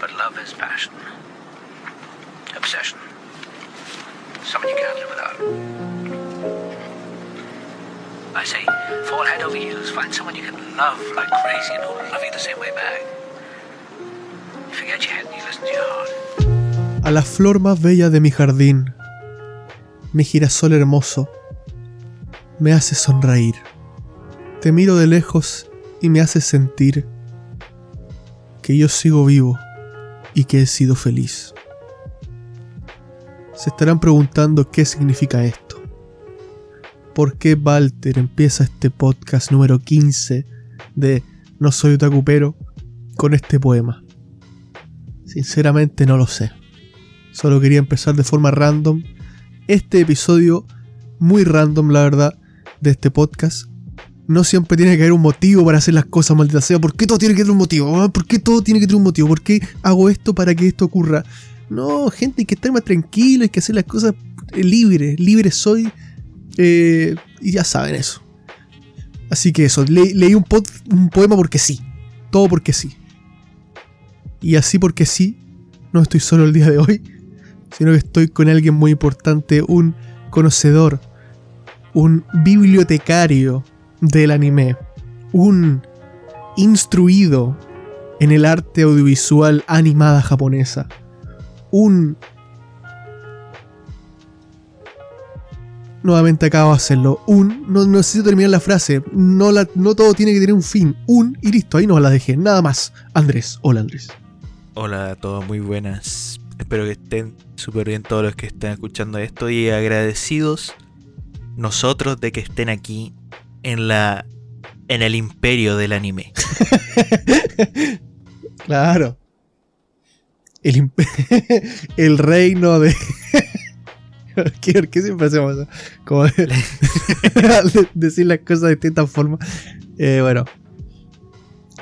But love is passion. Obsession. Something you can't live without. I say, fall head over heels. Find someone you can love like crazy and who'll love you the same way back. You forget your head and you listen to your heart. A la flor más bella de mi jardín, mi girasol hermoso, me hace sonreír. Te miro de lejos y me hace sentir que yo sigo vivo y que he sido feliz. Se estarán preguntando qué significa esto. ¿Por qué Walter empieza este podcast número 15 de No soy otacupero con este poema? Sinceramente no lo sé. Solo quería empezar de forma random este episodio, muy random la verdad, de este podcast. No siempre tiene que haber un motivo para hacer las cosas, maldita sea. ¿Por qué todo tiene que tener un motivo? Ah, ¿Por qué todo tiene que tener un motivo? ¿Por qué hago esto para que esto ocurra? No, gente, hay que estar más tranquilo, hay que hacer las cosas libre. Libre soy. eh, y ya saben eso. Así que eso, le- leí un, un poema porque sí. Todo porque sí. Y así porque sí, no estoy solo el día de hoy, sino que estoy con alguien muy importante, un conocedor, un bibliotecario del anime, un instruido en el arte audiovisual animada japonesa, un... Nuevamente acabo de hacerlo. Un, no, necesito terminar la frase. No, la, no todo tiene que tener un fin. Un y listo. Ahí no la dejé. Nada más. Andrés. Hola Andrés. Hola a todos, muy buenas. Espero que estén súper bien todos los que estén escuchando esto y agradecidos nosotros de que estén aquí en la en el imperio del anime. Claro. El, el reino de. ¿Qué, por qué siempre hacemos eso? Como de- decir las cosas de distintas formas. Eh, bueno.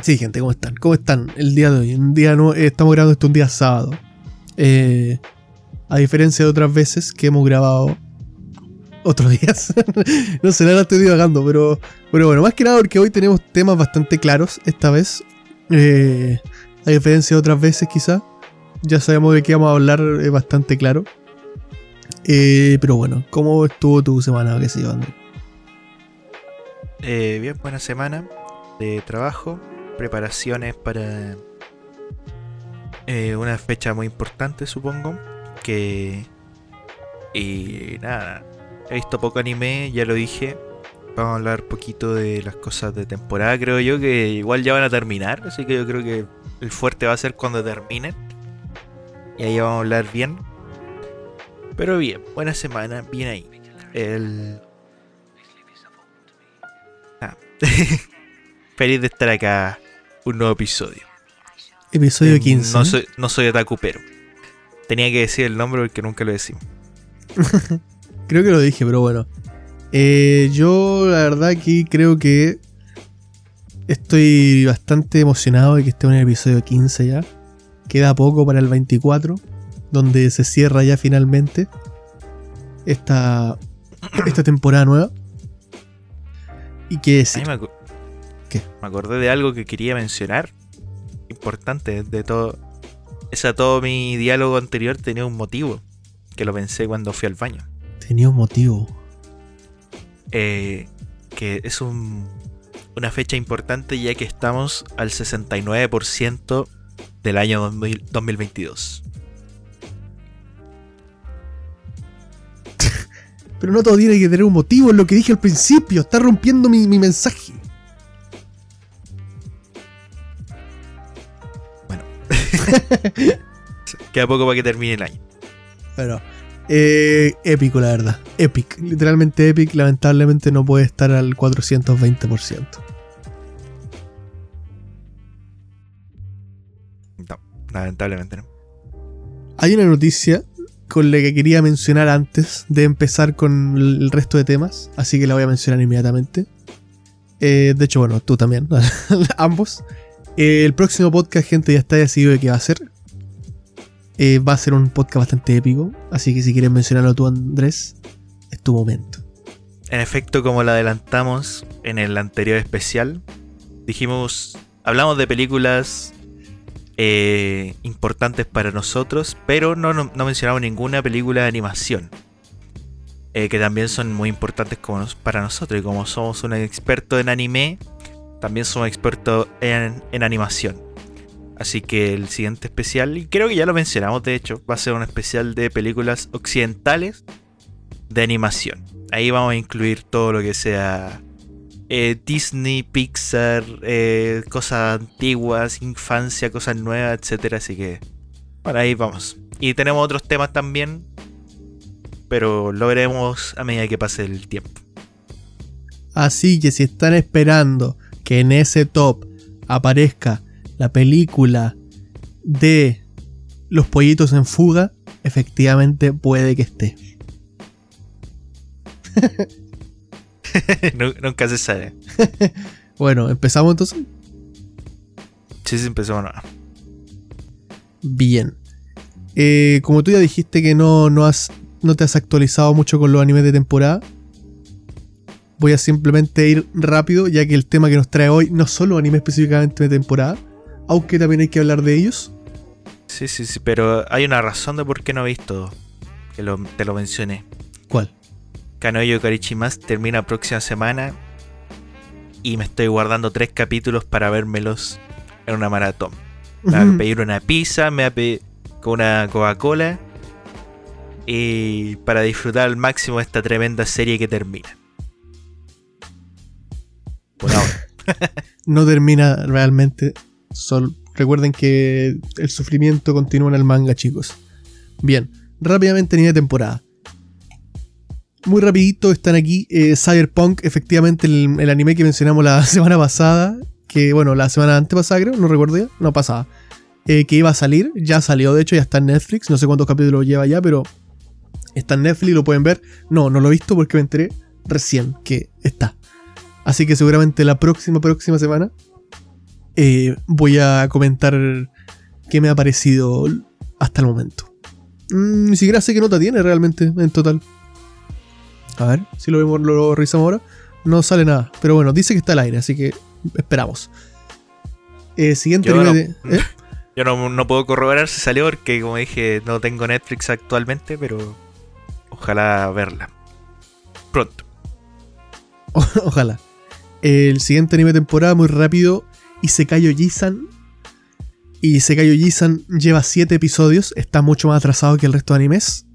Sí, gente, ¿cómo están? ¿Cómo están el día de hoy? Un día no, eh, estamos grabando esto un día sábado. Eh, a diferencia de otras veces que hemos grabado otros días. no sé, nada estoy divagando, pero, pero bueno, más que nada porque hoy tenemos temas bastante claros esta vez. Eh, a diferencia de otras veces quizá. Ya sabemos de qué vamos a hablar eh, bastante claro. Eh, pero bueno, ¿cómo estuvo tu semana? ¿Qué sé yo? Eh, bien, buena semana de trabajo, preparaciones para eh, una fecha muy importante, supongo. Que. Y nada, he visto poco anime, ya lo dije. Vamos a hablar poquito de las cosas de temporada, creo yo, que igual ya van a terminar. Así que yo creo que el fuerte va a ser cuando terminen. Y ahí vamos a hablar bien. Pero bien, buena semana, bien ahí. El, Ah. Feliz de estar acá. Un nuevo episodio. Episodio Eh, 15. No soy, no soy otaku, pero. Tenía que decir el nombre porque nunca lo decimos. Creo que lo dije, pero bueno. Eh, yo la verdad aquí creo que estoy bastante emocionado de que esté en el episodio 15 ya. Queda poco para el 24, donde se cierra ya finalmente esta, esta temporada nueva. Y qué mí me, acu- ¿Qué? me acordé de algo que quería mencionar. Importante, de todo. Ese todo mi diálogo anterior tenía un motivo. Que lo pensé cuando fui al baño. Tenía un motivo. Eh, que es un- una fecha importante ya que estamos al 69% del año 2000 2022. Pero no todo tiene que tener un motivo, es lo que dije al principio. Está rompiendo mi, mi mensaje. Queda poco para que termine el año. Bueno, eh, épico la verdad. Epic. Literalmente epic. Lamentablemente no puede estar al 420%. No, lamentablemente no. Hay una noticia con la que quería mencionar antes de empezar con el resto de temas. Así que la voy a mencionar inmediatamente. Eh, de hecho, bueno, tú también. Ambos. Eh, el próximo podcast, gente, ya está decidido de qué va a ser. Eh, va a ser un podcast bastante épico. Así que si quieres mencionarlo tú, Andrés, es tu momento. En efecto, como lo adelantamos en el anterior especial, dijimos hablamos de películas eh, importantes para nosotros, pero no, no, mencionamos ninguna película de animación. eh, que también son muy importantes para nosotros. Y como somos un experto en anime, también somos expertos en, en animación. Así que el siguiente especial, y creo que ya lo mencionamos de hecho, va a ser un especial de películas occidentales de animación. Ahí vamos a incluir todo lo que sea eh, Disney, Pixar, eh, cosas antiguas, infancia, cosas nuevas, etcétera. Así que por ahí vamos. Y tenemos otros temas también, pero lo veremos a medida que pase el tiempo. Así que si están esperando que en ese top aparezca la película de los pollitos en fuga, efectivamente puede que esté. Nu- Nunca se sabe. Bueno, empezamos entonces. Sí, sí, empezó no. Bien. Eh, como tú ya dijiste que no, no, has, no te has actualizado mucho con los animes de temporada, voy a simplemente ir rápido, ya que el tema que nos trae hoy no solo anime específicamente de temporada, aunque también hay que hablar de ellos. Sí, sí, sí, pero hay una razón de por qué no he visto. Que lo- te lo mencioné. ¿Cuál? Kanoyo Karichimas termina próxima semana. Y me estoy guardando tres capítulos para vérmelos en una maratón. Me voy a pedir una pizza, me voy a pedir con una Coca-Cola. Y para disfrutar al máximo esta tremenda serie que termina. Por ahora. no termina realmente. Sol- recuerden que el sufrimiento continúa en el manga, chicos. Bien, rápidamente anime de temporada. Muy rapidito están aquí eh, Cyberpunk, efectivamente el, anime que mencionamos la semana pasada, que bueno, la semana antepasada creo, no recuerdo ya, no pasaba, eh, que iba a salir, ya salió, de hecho ya está en Netflix, no sé cuántos capítulos lleva ya, pero está en Netflix, lo pueden ver. No, no lo he visto porque me enteré recién que está. Así que seguramente la próxima, próxima semana eh, voy a comentar qué me ha parecido hasta el momento. Mm, ni siquiera sé qué nota tiene realmente en total. A ver, si lo vemos, lo revisamos ahora. No sale nada. Pero bueno, dice que está al aire, así que esperamos. Eh, siguiente Yo anime no- de- ¿eh? Yo no, no puedo corroborar si salió porque, como dije, no tengo Netflix actualmente, pero ojalá verla. Pronto. Ojalá. El siguiente anime de temporada, muy rápido. Isekai Oji-san. Y Isekai Oji-san lleva 7 episodios. Está mucho más atrasado que el resto de animes.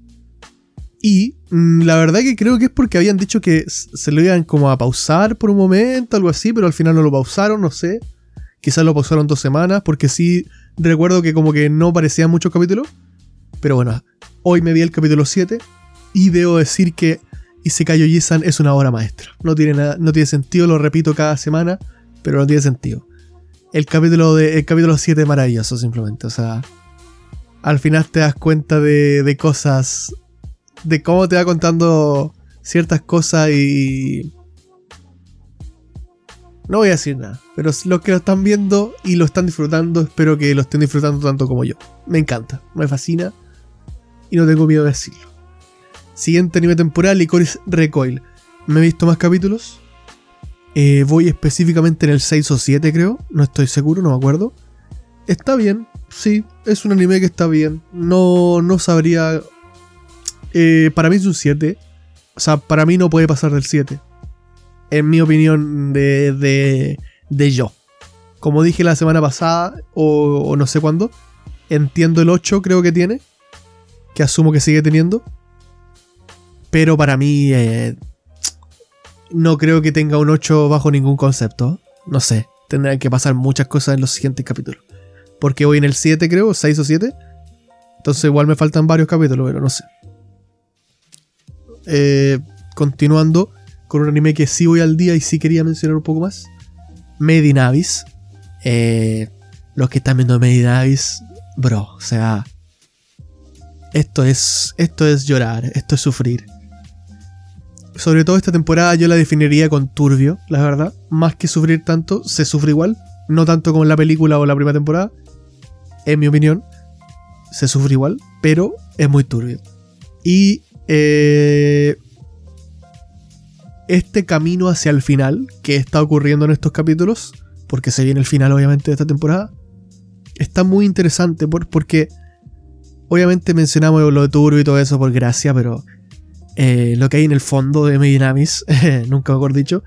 Y mm, la verdad que creo que es porque habían dicho que se lo iban como a pausar por un momento, algo así, pero al final no lo pausaron, no sé. Quizás lo pausaron dos semanas, porque sí recuerdo que como que no parecían muchos capítulos. Pero bueno, hoy me vi el capítulo 7 y debo decir que Isekai Oji-san es una obra maestra. No tiene, nada, no tiene sentido, lo repito cada semana, pero no tiene sentido. El capítulo, de, el capítulo 7 es maravilloso, simplemente. O sea, al final te das cuenta de, de cosas, de cómo te va contando ciertas cosas y... No voy a decir nada, pero los que lo están viendo y lo están disfrutando, espero que lo estén disfrutando tanto como yo. Me encanta, me fascina y no tengo miedo de decirlo. Siguiente anime temporal, Licorice Recoil. Me he visto más capítulos. Eh, voy específicamente en el 6 o 7, creo. No estoy seguro, no me acuerdo. Está bien, sí, es un anime que está bien. No, no sabría. Eh, para mí es un 7. O sea, para mí no puede pasar del 7. En mi opinión de, de, de yo. Como dije la semana pasada, o, no sé cuándo, entiendo el 8, creo que tiene. Que asumo que sigue teniendo. Pero para mí eh, no creo que tenga un 8 bajo ningún concepto. No sé, tendrán que pasar muchas cosas en los siguientes capítulos. Porque voy en el 7 creo, 6 o 7. Entonces igual me faltan varios capítulos, pero no sé. Eh, continuando con un anime que sí voy al día y sí quería mencionar un poco más. Made in Abyss. Eh, los que están viendo Made in Abyss, bro, o sea... Esto es, esto es llorar, esto es sufrir. Sobre todo esta temporada yo la definiría con turbio, la verdad. Más que sufrir tanto, se sufre igual. No tanto como en la película o la primera temporada. En mi opinión, se sufre igual, pero es muy turbio. Y eh, este camino hacia el final que está ocurriendo en estos capítulos porque se viene el final obviamente de esta temporada, está muy interesante por- porque obviamente mencionamos lo de Turbo y todo eso por gracia, pero eh, lo que hay en el fondo de Medinamis, nunca mejor dicho,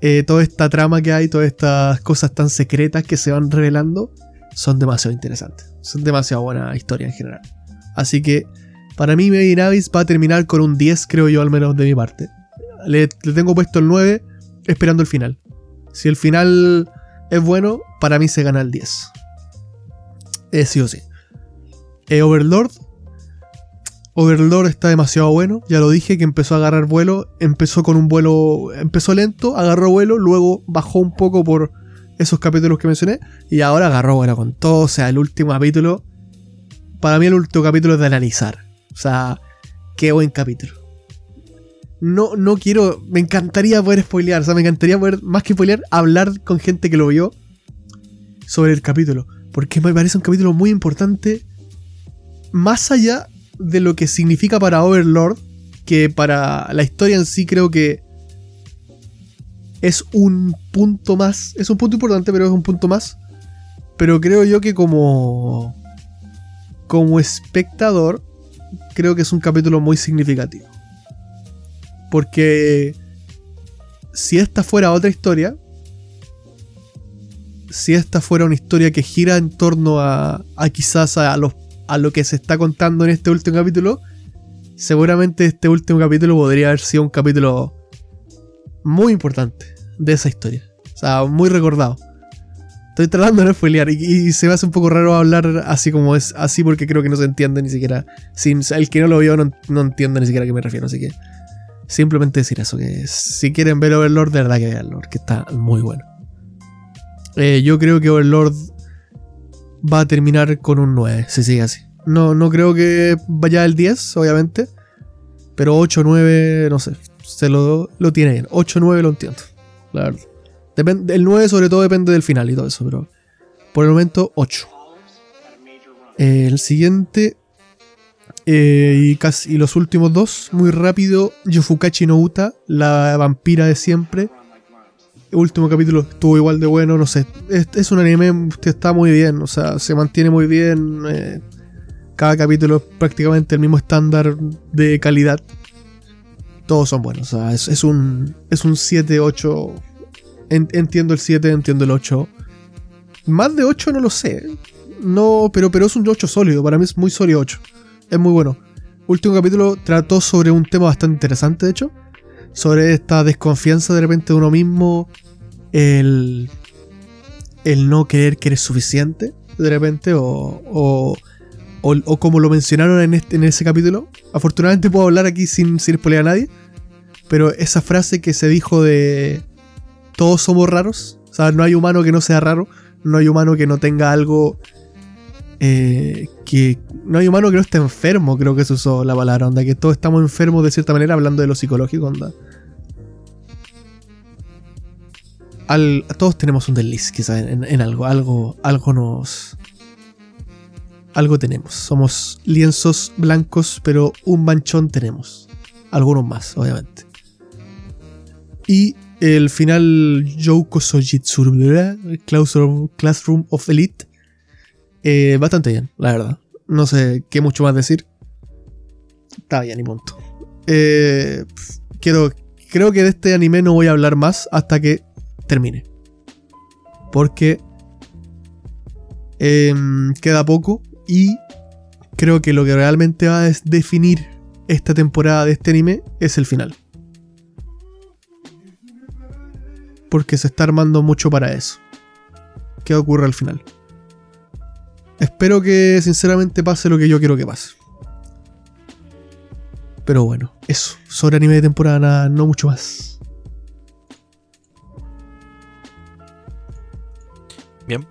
eh, toda esta trama que hay, todas estas cosas tan secretas que se van revelando, son demasiado interesantes. Son demasiado buena historia en general. Así que para mí Medinavis va a terminar con un 10, creo yo, al menos de mi parte. Le, tengo puesto el 9 esperando el final. Si el final es bueno, para mí se gana el 10. Eh, sí o sí. Eh, Overlord. Overlord está demasiado bueno. Ya lo dije que empezó a agarrar vuelo. Empezó con un vuelo. Empezó lento, agarró vuelo. Luego bajó un poco por esos capítulos que mencioné. Y ahora agarró vuelo con todo. O sea, el último capítulo. Para mí, el último capítulo es de analizar. O sea, qué buen capítulo. No, no quiero. Me encantaría poder spoilear. O sea, me encantaría poder, más que spoilear, hablar con gente que lo vio sobre el capítulo. Porque me parece un capítulo muy importante. Más allá de lo que significa para Overlord. Que para la historia en sí creo que es un punto más. Es un punto importante, pero es un punto más. Pero creo yo que como. Como espectador. Creo que es un capítulo muy significativo. Porque. Si esta fuera otra historia. Si esta fuera una historia que gira en torno a, a quizás a, los, a lo que se está contando en este último capítulo, seguramente este último capítulo podría haber sido un capítulo muy importante de esa historia. O sea, muy recordado. Estoy tratando de no spoilear y, se me hace un poco raro hablar así como es, así porque creo que no se entiende ni siquiera. Sin, el que no lo vio no, entiende ni siquiera a qué me refiero, así que simplemente decir eso, que si quieren ver Overlord, de verdad que veanlo, que está muy bueno. Eh, yo creo que Overlord va a terminar con un 9, si sigue así. No, no creo que vaya al 10, obviamente. Pero 8, 9, no sé. Se lo, lo tiene bien. 8, 9 lo entiendo. La verdad. Depende, el 9 sobre todo depende del final y todo eso, pero por el momento 8. Eh, el siguiente eh, y, casi, y los últimos dos, muy rápido, Yofukachi no Uta, la vampira de siempre. Último capítulo estuvo igual de bueno, no sé. Es, un anime que está muy bien, o sea, se mantiene muy bien. eh, cada capítulo es prácticamente el mismo estándar de calidad. Todos son buenos, o sea, es, un, es un 7, 8. En- entiendo el 7, entiendo el 8. Más de 8 no lo sé. No, pero, pero es un 8 sólido. Para mí es muy sólido 8. Es muy bueno. Último capítulo trató sobre un tema bastante interesante, de hecho. Sobre esta desconfianza de repente de uno mismo. El. El no creer que eres suficiente. De repente. O. O, o- o como lo mencionaron en, este, en ese capítulo. Afortunadamente puedo hablar aquí sin, sin a nadie. Pero esa frase que se dijo de. Todos somos raros. O sea, no hay humano que no sea raro. No hay humano que no tenga algo. Eh, que. No hay humano que no esté enfermo, creo que se usó la palabra. Onda, que todos estamos enfermos de cierta manera, hablando de lo psicológico, onda. Al- todos tenemos un desliz, quizás, en, algo. Algo. Algo nos. Algo tenemos. Somos lienzos blancos, pero un manchón tenemos. Algunos más, obviamente. Y el final Jouko Sojitsu Classroom, Classroom of Elite. Eh, bastante bien, la verdad. No sé qué mucho más decir. Está bien y punto. Eh, quiero, creo que de este anime no voy a hablar más hasta que termine. Porque em, queda poco y creo que lo que realmente va a definir esta temporada de este anime es el final. Porque se está armando mucho para eso. ¿Qué ocurre al final? Espero que sinceramente pase lo que yo quiero que pase. Pero bueno, eso. Sobre anime de temporada, nada, no mucho más. Bien.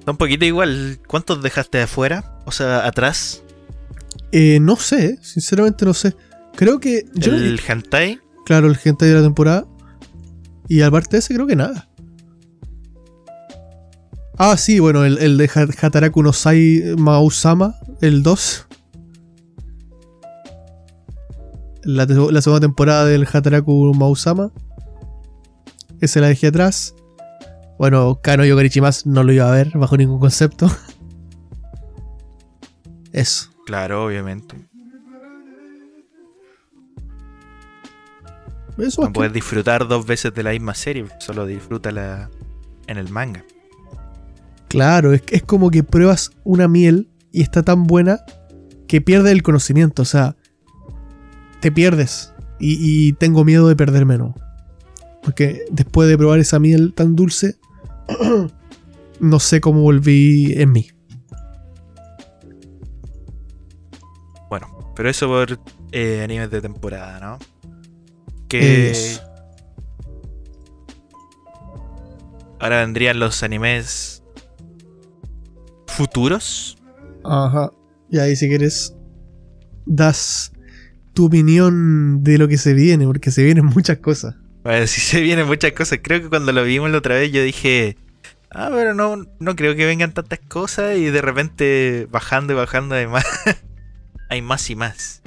Está un poquito igual. ¿Cuántos dejaste afuera? O sea, atrás. Eh, no sé, sinceramente no sé. Creo que. Yo no- el hentai. Claro, el gente de la temporada. Y aparte de ese, creo que nada. Ah, sí, bueno, el, el de Ha- Hataraku no Sai Mausama, el 2. La, segunda temporada del Hataraku Mausama. Ese la dejé atrás. Bueno, Kano Yokarichimas no lo iba a ver bajo ningún concepto. Eso. Claro, obviamente. Eso No es puedes disfrutar dos veces de la misma serie, solo disfrútala en el manga. Claro, es, es como que pruebas una miel y está tan buena que pierdes el conocimiento. O sea, te pierdes. Y, y tengo miedo de perderme, ¿no? Porque después de probar esa miel tan dulce, no sé cómo volví en mí. Bueno, pero eso por eh, animes de temporada, ¿no? Que Eso. ahora vendrían los animes futuros. Ajá. Y ahí si quieres, das tu opinión de lo que se viene, porque se vienen muchas cosas. Bueno, si se vienen muchas cosas. Creo que cuando lo vimos la otra vez yo dije, ah, pero no, no creo que vengan tantas cosas y de repente bajando y bajando hay más, hay más y más.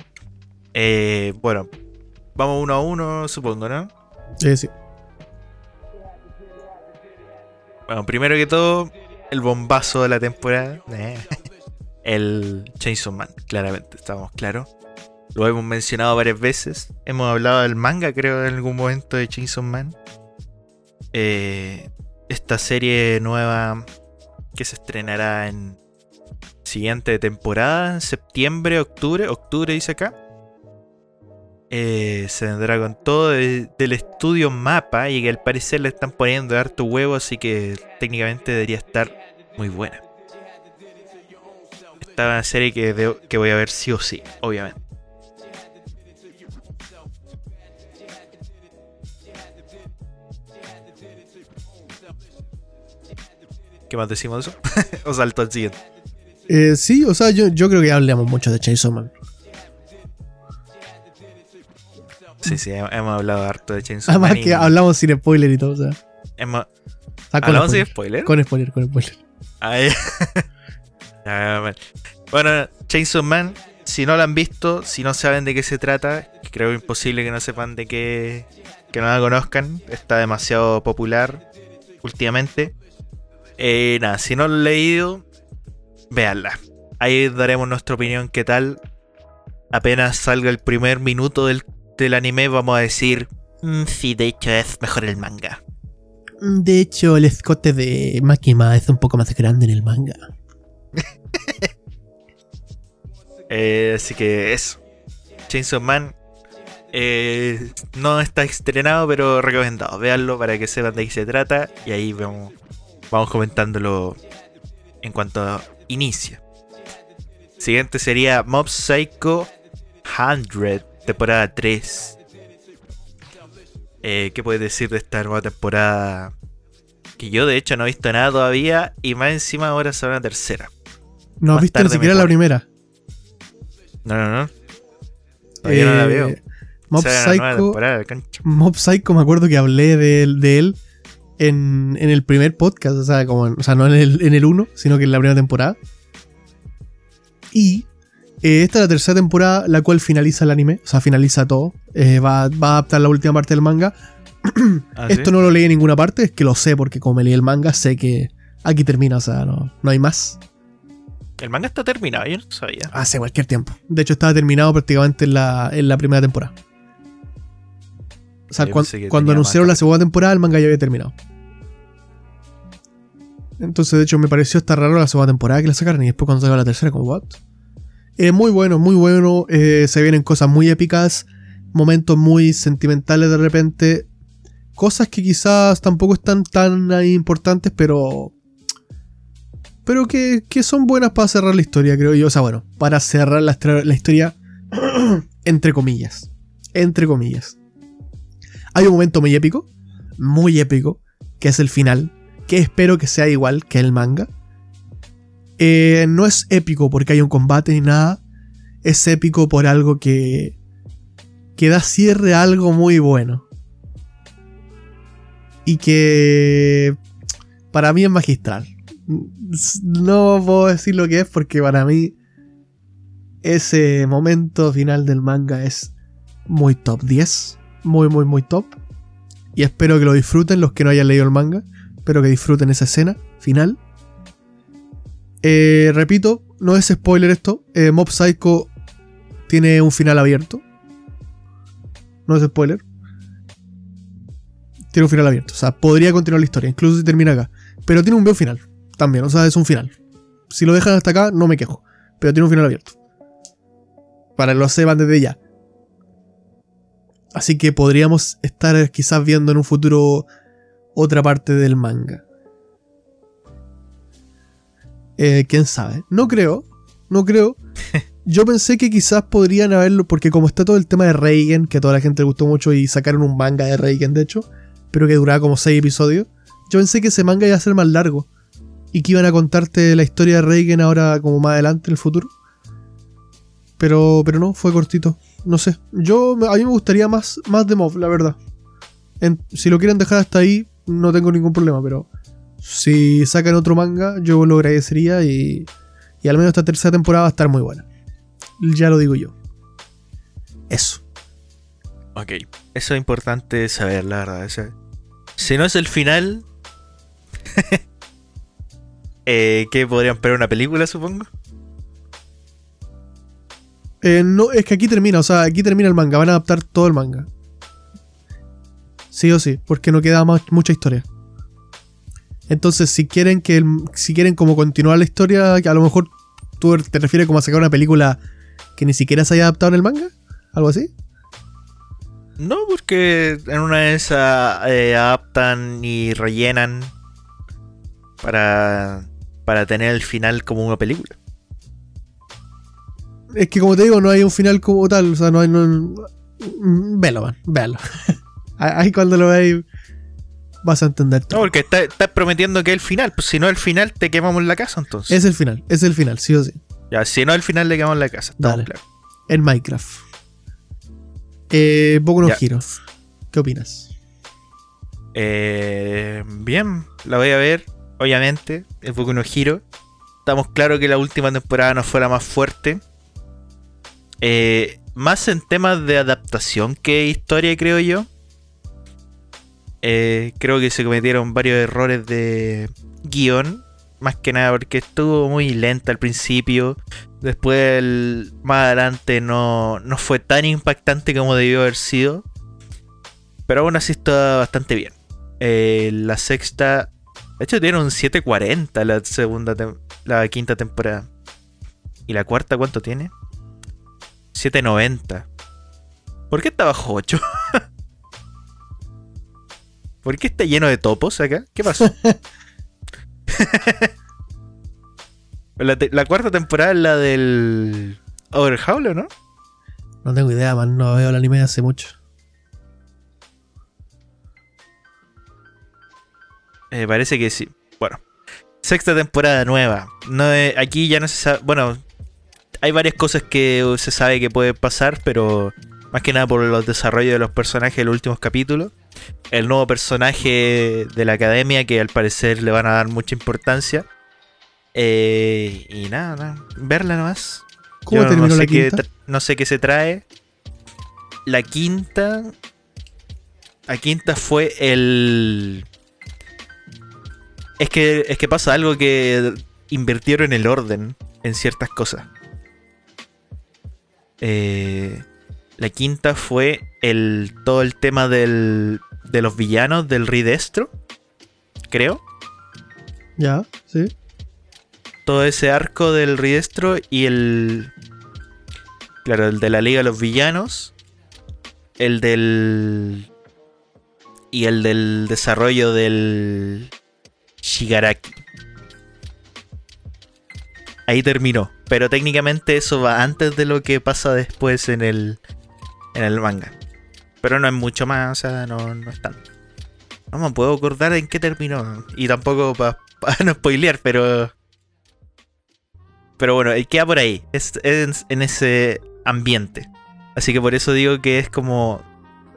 Eh, bueno, vamos uno a uno, supongo, ¿no? Eh, sí. Bueno, primero que todo, el bombazo de la temporada. eh, El Chainsaw Man, claramente, estamos claros. Lo hemos mencionado varias veces. Hemos hablado del manga, creo, en algún momento de Chainsaw Man. Eh, esta serie nueva que se estrenará en siguiente temporada, en septiembre, octubre. Octubre dice acá. Eh, se vendrá con todo de- del estudio Mapa y que al parecer le están poniendo harto huevo, así que técnicamente debería estar muy buena. Esta es una serie que, debo- que voy a ver sí o sí, obviamente. ¿Qué más decimos de eso? o salto al siguiente. Eh, sí, o sea, yo, yo creo que hablamos mucho de Chainsaw Man. Sí, sí, hem- hemos hablado harto de Chainsaw Además Man y que hablamos sin spoiler y todo, o sea. hemos- con ¿Hablamos sin spoiler. spoiler? Con spoiler, con spoiler. Ah. Ya, mal. Bueno, Chainsaw Man, si no lo han visto, si no saben de qué se trata, creo imposible que no sepan de qué, que no la conozcan, está demasiado popular últimamente. Eh, nada, si no lo han leído, véanla. Ahí daremos nuestra opinión, qué tal. Apenas salga el primer minuto del, del anime, vamos a decir, "Mm, sí, de hecho es mejor el manga. De hecho, el escote de Makima es un poco más grande en el manga. Eh, así que eso. Chainsaw Man eh, no está estrenado, pero recomendado. Véanlo para que sepan de qué se trata. Y ahí vamos, vamos comentándolo en cuanto inicia. Siguiente sería Mob Psycho 100, temporada 3. Eh, ¿Qué puedes decir de esta nueva temporada? Que yo de hecho no he visto nada todavía. Y más encima ahora será una tercera. No has visto ni siquiera la primera. No, no, no. Todavía no la Eh, veo. Mob la nueva Psycho. Mob Psycho, me acuerdo que hablé de él, de él en, en el primer podcast, o sea, como en- o sea, no en el, en el 1, sino que en la primera temporada. Y eh, esta es la tercera temporada, la cual finaliza el anime, o sea, finaliza todo. Eh, va, va a adaptar la última parte del manga. Ah, Esto ¿sí? no lo leí en ninguna parte, es que lo sé, porque como me leí el manga, sé que aquí termina, o sea, no, no hay más. El manga está terminado, yo no sabía. Hace cualquier tiempo. De hecho, estaba terminado prácticamente en la, en la primera temporada. O sea, cuando anunciaron la segunda temporada, el manga ya había terminado. Entonces, de hecho, me pareció estar raro la segunda temporada que la sacaron y después cuando salga la tercera, como, ¿what? Eh, muy bueno, muy bueno. eh, se vienen cosas muy épicas, momentos muy sentimentales de repente. Cosas que quizás tampoco están tan importantes, pero. Pero que, que son buenas para cerrar la historia, creo yo. O sea, bueno, para cerrar la, la historia, entre comillas. Entre comillas. Hay un momento muy épico, muy épico, que es el final, que espero que sea igual que el manga. Eh, no es épico porque hay un combate ni nada, es épico por algo que, que da cierre a algo muy bueno. Y que para mí es magistral. No puedo decir lo que es porque para mí ese momento final del manga es muy top 10. Muy, muy, muy top. Y espero que lo disfruten los que no hayan leído el manga. Espero que disfruten esa escena final. Eh, repito, no es spoiler esto. eh, Mob Psycho tiene un final abierto. No es spoiler. Tiene un final abierto. O sea, podría continuar la historia, incluso si termina acá. Pero tiene un buen final. También, o sea, es un final. Si lo dejan hasta acá, no me quejo. Pero tiene un final abierto. Para que lo sepan desde ya. Así que podríamos estar quizás viendo en un futuro otra parte del manga. Eh, ¿Quién sabe? No creo. No creo. Yo pensé que quizás podrían haberlo, porque como está todo el tema de Reigen, que a toda la gente le gustó mucho y sacaron un manga de Reigen, de hecho, pero que duraba como 6 episodios, yo pensé que ese manga iba a ser más largo y que iban a contarte la historia de Reigen ahora como más adelante en el futuro. Pero, pero no, fue cortito. No sé. Yo, a mí me gustaría más, más de Mob, la verdad. En- si lo quieren dejar hasta ahí, no tengo ningún problema, pero si sacan otro manga, yo lo agradecería y, y al menos esta tercera temporada va a estar muy buena. Ya lo digo yo. Eso. Ok. Eso es importante saber, la verdad. o sea, si no es el final. eh, ¿Qué podrían esperar una película, supongo? Eh, no, es que aquí termina, o sea, aquí termina el manga, van a adaptar todo el manga. Sí o sí, porque no queda más, mucha historia. Entonces, si quieren que el- si quieren como continuar la historia, que a lo mejor tú te refieres como a sacar una película que ni siquiera se haya adaptado en el manga, algo así. No, porque en una de esas eh, adaptan y rellenan para, para tener el final como una película. Es que como te digo, no hay un final como tal, o sea, no hay no, mm, velo, man, velo. Ahí cuando lo veáis vas a entender No, todo. porque estás estás prometiendo que es el final. Pues si no es el final, te quemamos la casa entonces. Es el final, es el final, sí o sí. Ya, si no es el final, le quemamos la casa. Dale. claros. En Minecraft. Eh, Boku no Ya. Hero. ¿Qué opinas? Eh, bien, la voy a ver, obviamente. Es Boku no Hero. Estamos claros que la última temporada no fue la más fuerte. Eh, más en temas de adaptación que historia, creo yo. Eh, creo que se cometieron varios errores de guion. Más que nada porque estuvo muy lenta al principio. Después, más adelante, no, no fue tan impactante como debió haber sido. Pero aún así está bastante bien. Eh, la sexta. De hecho, tiene un 740 la segunda la quinta temporada. ¿Y la cuarta cuánto tiene? 790. ¿Por qué está bajo 8? ¿Por qué está lleno de topos acá? ¿Qué pasó? la, te- la cuarta temporada es la del Overhaul, ¿o ¿no? No tengo idea, man. No veo el anime hace mucho. Eh, parece que sí. Bueno. Sexta temporada nueva. No, eh, aquí ya no se sabe. Bueno, hay varias cosas que se sabe que puede pasar, pero más que nada por los desarrollos de los personajes de los últimos capítulos. El nuevo personaje de la academia que al parecer le van a dar mucha importancia. Eh, y nada, nada, verla nomás. ¿Cómo Yo terminó no sé la qué quinta? no sé qué se trae. La quinta. La quinta fue el. Es que, es que pasa algo que invirtieron el orden en ciertas cosas. Eh, la quinta fue el todo el tema del, de los villanos del Ridestro, creo. Ya, sí. todo ese arco del Ridestro y el. Claro, el de la Liga de los Villanos. El del. Y el del desarrollo del. Shigaraki. Ahí terminó. Pero técnicamente eso va antes de lo que pasa después en el. En el manga. Pero no es mucho más, o sea, no, no es tanto. No me puedo acordar en qué terminó. Y tampoco para no spoilear, pero. Pero bueno, y queda por ahí. Es, es en ese ambiente. Así que por eso digo que es como.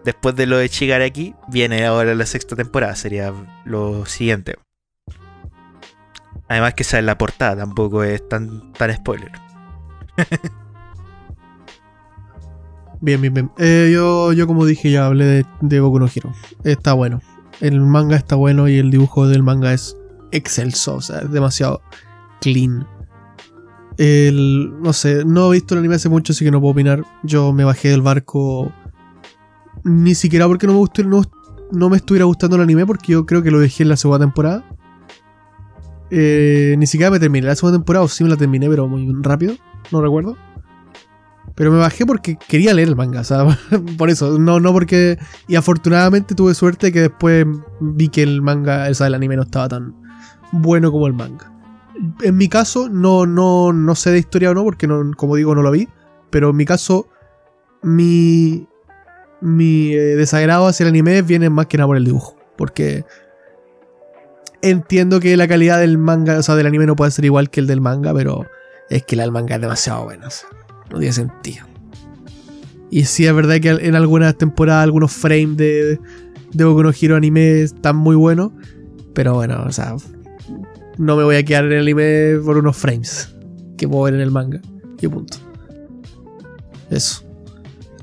Después de lo de Shigaraki, viene ahora la sexta temporada. Sería lo siguiente. Además que sale en la portada, tampoco es tan, tan spoiler. Bien, bien, bien. Eh, yo, yo, como dije, ya hablé de, de Boku no Hero. Está bueno. El manga está bueno y el dibujo del manga es excelso, o sea, es demasiado clean. El, no sé, no he visto el anime hace mucho, así que no puedo opinar. Yo me bajé del barco ni siquiera porque no me gustó, no, no me estuviera gustando el anime, porque yo creo que lo dejé en la segunda temporada. Eh, ni siquiera me terminé la segunda temporada, o sí me la terminé, pero muy rápido, no recuerdo. Pero me bajé porque quería leer el manga, o sea, por eso, no, no porque... Y afortunadamente tuve suerte que después vi que el manga, o sea, el anime no estaba tan bueno como el manga. En mi caso, no, no, no sé de historia o no, porque no, como digo, no lo vi. Pero en mi caso, mi, mi eh, desagrado hacia el anime viene más que nada por el dibujo. Porque entiendo que la calidad del manga, o sea, del anime no puede ser igual que el del manga, pero es que la del manga es demasiado buena. o sea, no tiene sentido. Y sí, es verdad que en algunas temporadas algunos frames de, de Boku no Hero anime están muy buenos. Pero bueno, o sea, no me voy a quedar en el anime por unos frames que puedo ver en el manga. Y punto. Eso.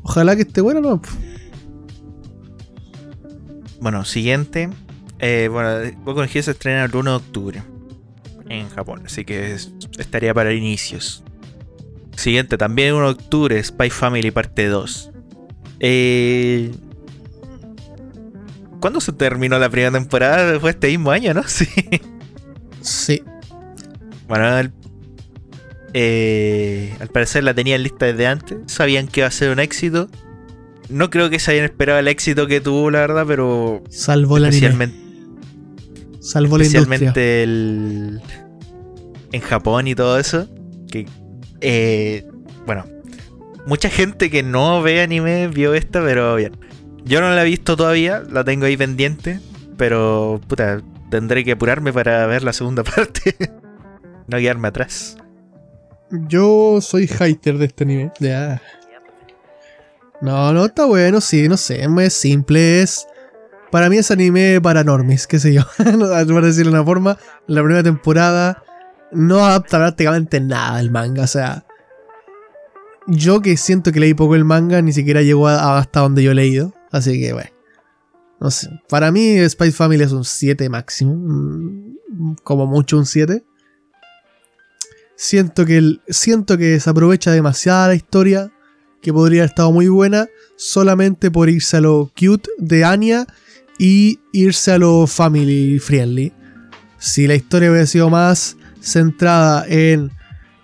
Ojalá que esté bueno, ¿no? Bueno, siguiente. Eh, bueno, Boku no Hero se estrena el 1 de octubre en Japón, así que es- estaría para inicios. Siguiente, también 1 de octubre, Spy Family parte 2. Eh, ¿Cuándo se terminó la primera temporada? Fue este mismo año, ¿no? Sí. Sí. Bueno, el- eh, al parecer la tenían lista desde antes. Sabían que iba a ser un éxito. No creo que se hayan esperado el éxito que tuvo, la verdad, pero Salvó el anime. especialmente, Salvó la industria. especialmente el, en Japón y todo eso. Que, eh, bueno, mucha gente que no ve anime vio esta, pero bien. Yo no la he visto todavía, la tengo ahí pendiente, pero puta, tendré que apurarme para ver la segunda parte. no quedarme atrás. Yo soy hater de este anime. Ya. No, no, está bueno, sí, no sé, es simple, es... Para mí es anime para normies, qué sé yo. para decirlo de una forma, la primera temporada no adapta prácticamente nada al manga, o sea... Yo que siento que leí poco el manga, ni siquiera llegó a- hasta donde yo he leído, así que bueno. No sé, para mí Spy Family es un 7 máximo, mm, como mucho un 7. Siento que, el- siento que se aprovecha demasiada la historia, que podría haber estado muy buena, solamente por irse a lo cute de Anya y irse a lo family friendly. Si la historia hubiera sido más centrada en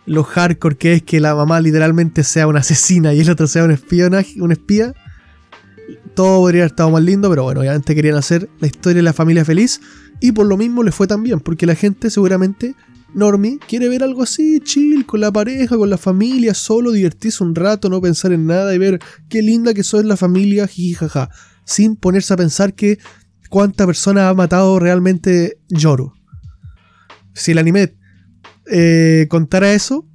lo hardcore que es que la mamá literalmente sea una asesina y el otro sea un espionaje, un espía, todo podría haber estado más lindo, pero bueno, obviamente querían hacer la historia de la familia feliz y por lo mismo le fue tan bien, porque la gente seguramente Normie quiere ver algo así, chill, con la pareja, con la familia, solo divertirse un rato, no pensar en nada y ver qué linda que soy la familia, jijaja, sin ponerse a pensar que cuánta persona ha matado realmente Yoru. Si el anime eh, contara eso,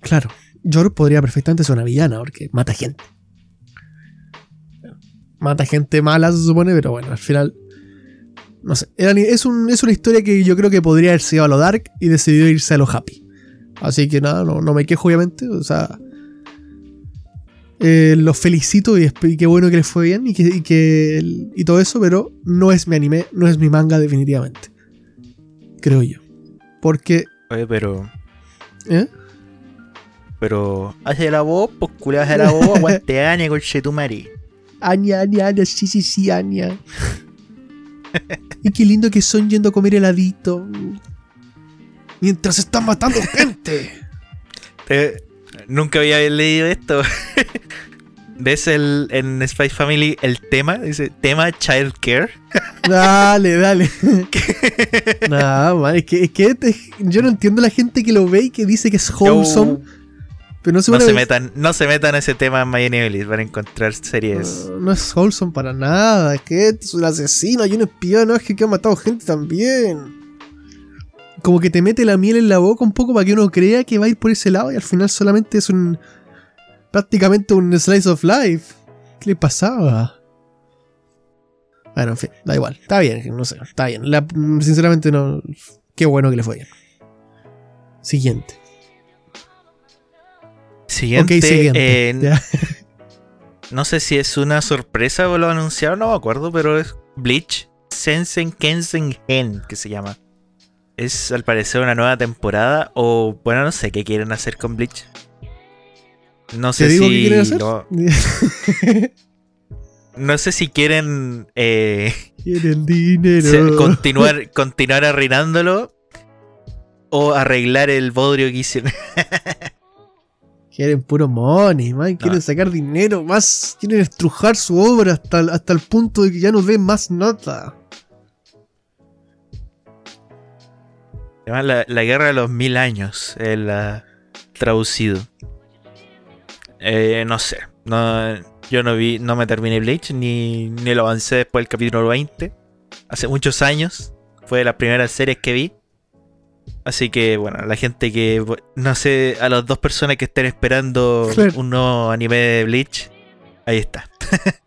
claro, Yoru podría perfectamente ser una villana, porque mata gente. Mata gente mala, se supone, pero bueno, al final no sé. era es, un- es una historia que yo creo que podría haber sido a lo dark y decidió irse a lo happy. Así que nada, no, no me quejo, obviamente. O sea. eh, los felicito y, qué bueno que les fue bien y, que, y, que- y todo eso, pero no es mi anime, no es mi manga, definitivamente. Creo yo. Porque. Oye, pero. ¿eh? Pero. Hace la voz, pues culé, hace la voz, aguante Anya con Chetumari. Aña, Aña, Aña, sí, sí, sí, Aña. y qué lindo que son yendo a comer heladito. Mientras están matando gente. Te- Nunca había leído esto. ¿Ves el, en Spy Family el tema? Dice tema Child Care. Dale, dale. Nada, man, es que, es que te- yo no entiendo la gente que lo ve y que dice que es wholesome, pero no se, No se, metan, no se metan a ese tema en My Anime Van a encontrar series. No, no es wholesome para nada. Es que es un asesino y un espía, no es que, que ha matado gente también. Como que te mete la miel en la boca un poco para que uno crea que va a ir por ese lado y al final solamente es un. prácticamente un slice of life. ¿Qué le pasaba? Bueno, en fin, da igual. Está bien, no sé, está bien. La- sinceramente, no. Qué bueno que le fue bien. Siguiente. Siguiente. ok, siguiente. eh, no sé si es una sorpresa o lo anunciaron, no me acuerdo, pero es Bleach Sensen Kensen Gen, que se llama. Es al parecer una nueva temporada o bueno, no sé qué quieren hacer con Bleach. No sé ¿Te digo si qué quieren hacer? lo- no sé si quieren eh, dinero. continuar continuar arruinándolo o arreglar el bodrio que hicieron. Quieren puro money, man. Quieren sacar dinero más. Quieren estrujar su obra hasta, el- hasta el punto de que ya no dé más nota. Llama la, la guerra de los mil años, el traducido. Eh, no sé, no, yo no vi, no me terminé Bleach ni, ni lo avancé después del capítulo 20. Hace muchos años, fue de las primeras series que vi. Así que bueno, la gente que, no sé, a las dos personas que estén esperando Claro. un nuevo anime de Bleach, ahí está.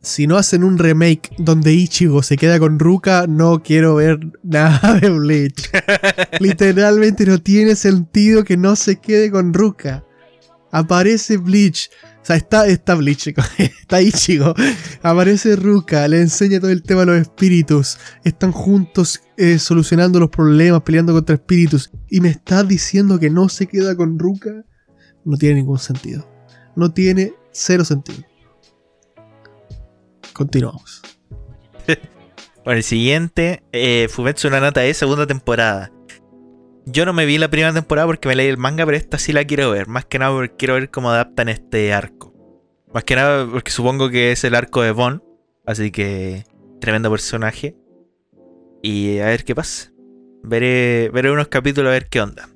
Si no hacen un remake donde Ichigo se queda con Ruka, no quiero ver nada de Bleach. Literalmente no tiene sentido que no se quede con Ruka. Aparece Bleach. O sea, está, está Bleach, está Ichigo. Aparece Ruka, le enseña todo el tema de los espíritus. Están juntos eh, solucionando los problemas, peleando contra espíritus. Y me estás diciendo que no se queda con Ruka. No tiene ningún sentido. No tiene cero sentido. Continuamos. Bueno, el siguiente, eh, Fumetsu no Nata es segunda temporada. Yo no me vi la primera temporada porque me leí el manga, pero esta sí la quiero ver. Más que nada porque quiero ver cómo adaptan este arco. Más que nada porque supongo que es el arco de Bon. Así que tremendo personaje. Y a ver qué pasa. Veré, veré unos capítulos a ver qué onda.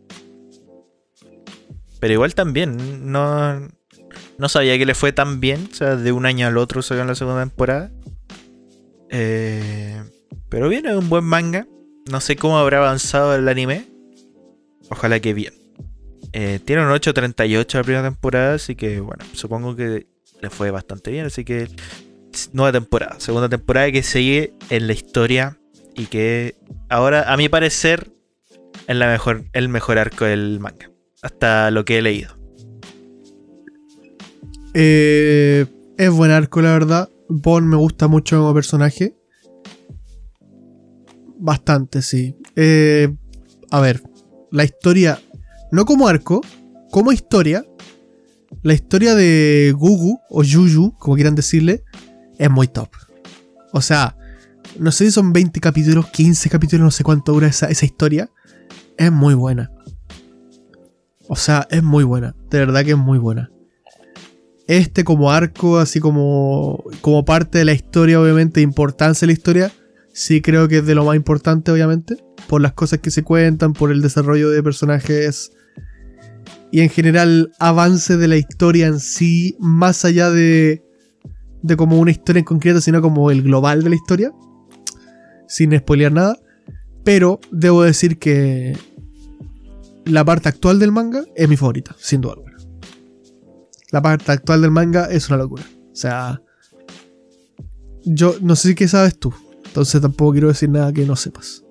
Pero igual también, no, no sabía que le fue tan bien. O sea, de un año al otro salió en la segunda temporada. Eh, pero bien, es un buen manga. No sé cómo habrá avanzado el anime. Ojalá que bien. Eh, tiene un 8.38 la primera temporada, así que bueno, supongo que le fue bastante bien. Así que nueva temporada, segunda temporada que sigue en la historia y que ahora, a mi parecer, es la mejor, el mejor arco del manga. Hasta lo que he leído. Eh, es buen arco, la verdad. Bon me gusta mucho como personaje. Bastante, sí. Eh, a ver, la historia, no como arco, como historia, la historia de Gugu o Yuyu, como quieran decirle, es muy top. O sea, no sé si son 20 capítulos, 15 capítulos, no sé cuánto dura esa, esa historia. Es muy buena. O sea, es muy buena. De verdad que es muy buena este como arco, así como, como parte de la historia, obviamente, importancia de la historia, sí creo que es de lo más importante, obviamente, por las cosas que se cuentan, por el desarrollo de personajes y en general avance de la historia en sí, más allá de, de como una historia en concreto, sino como el global de la historia, sin spoilear nada. Pero debo decir que la parte actual del manga es mi favorita, sin duda alguna la parte actual del manga es una locura. O sea, yo no sé qué sabes tú, entonces tampoco quiero decir nada que no sepas.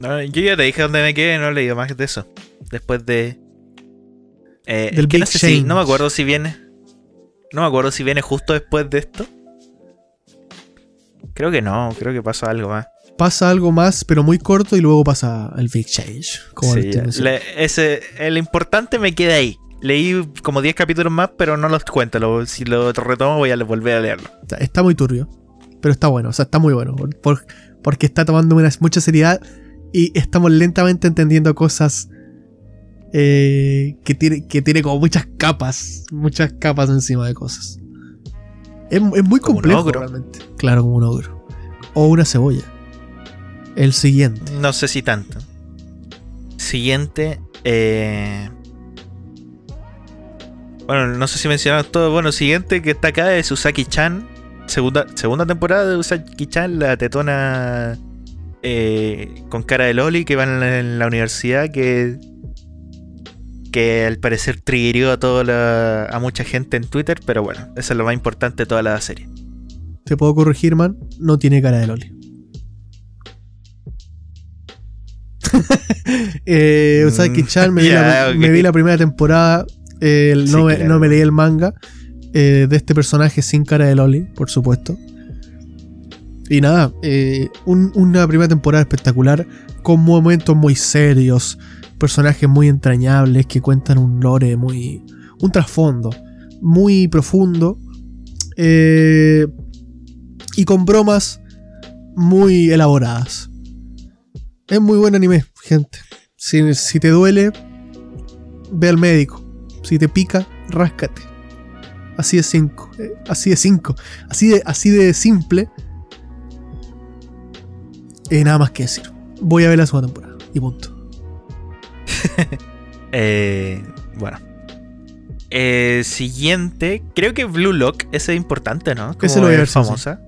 No, yo ya te dije dónde me quedé, no he leído más de eso. Después de. Eh, Del no Big sé si. No me acuerdo si viene. No me acuerdo si viene justo después de esto. Creo que no, creo que pasa algo más. Pasa algo más, pero muy corto, y luego pasa el Big Change. Como Sí, le ese, el importante me queda ahí. Leí como 10 capítulos más, pero no los cuento. lo- si lo retomo, voy a volver a leerlo. Está muy turbio, pero está bueno, o sea, está muy bueno. por- por- porque está tomando una- mucha seriedad y estamos lentamente entendiendo cosas eh, que, tiene, que tiene como muchas capas, muchas capas encima de cosas. Es, es muy Como un complejo ogro. realmente. Claro, como un ogro. O una cebolla. El siguiente. No sé si tanto. Siguiente. eh, Bueno, no sé si mencionamos todo. Bueno, siguiente que está acá es Usaki-chan. Segunda, segunda temporada de Usaki-chan, la tetona eh, con cara de Loli que va en la, en la universidad que que al parecer triggerió a toda la- a mucha gente en Twitter, pero bueno, eso es lo más importante de toda la serie. Te puedo corregir, man. No tiene cara de Loli. eh, Usaki-chan, me, vi Ya, la- ok. me vi la primera temporada. eh, no, Sí, me, claro. no me leí el manga eh, de este personaje sin cara de Loli, por supuesto. Y nada, eh, un- una primera temporada espectacular, con momentos muy serios, personajes muy entrañables que cuentan un lore muy. un trasfondo muy profundo. eh, y con bromas muy elaboradas. Es muy buen anime, gente. Si, si te duele, ve al médico. Si te pica, ráscate. Así de cinco. eh, así de cinco. Así de, así de simple. Eh, nada más que decir. Voy a ver la segunda temporada. Y punto. Eh, bueno. Eh, siguiente, creo que Blue Lock, ese es importante, ¿no? Como Ese lo voy a ver, famosa.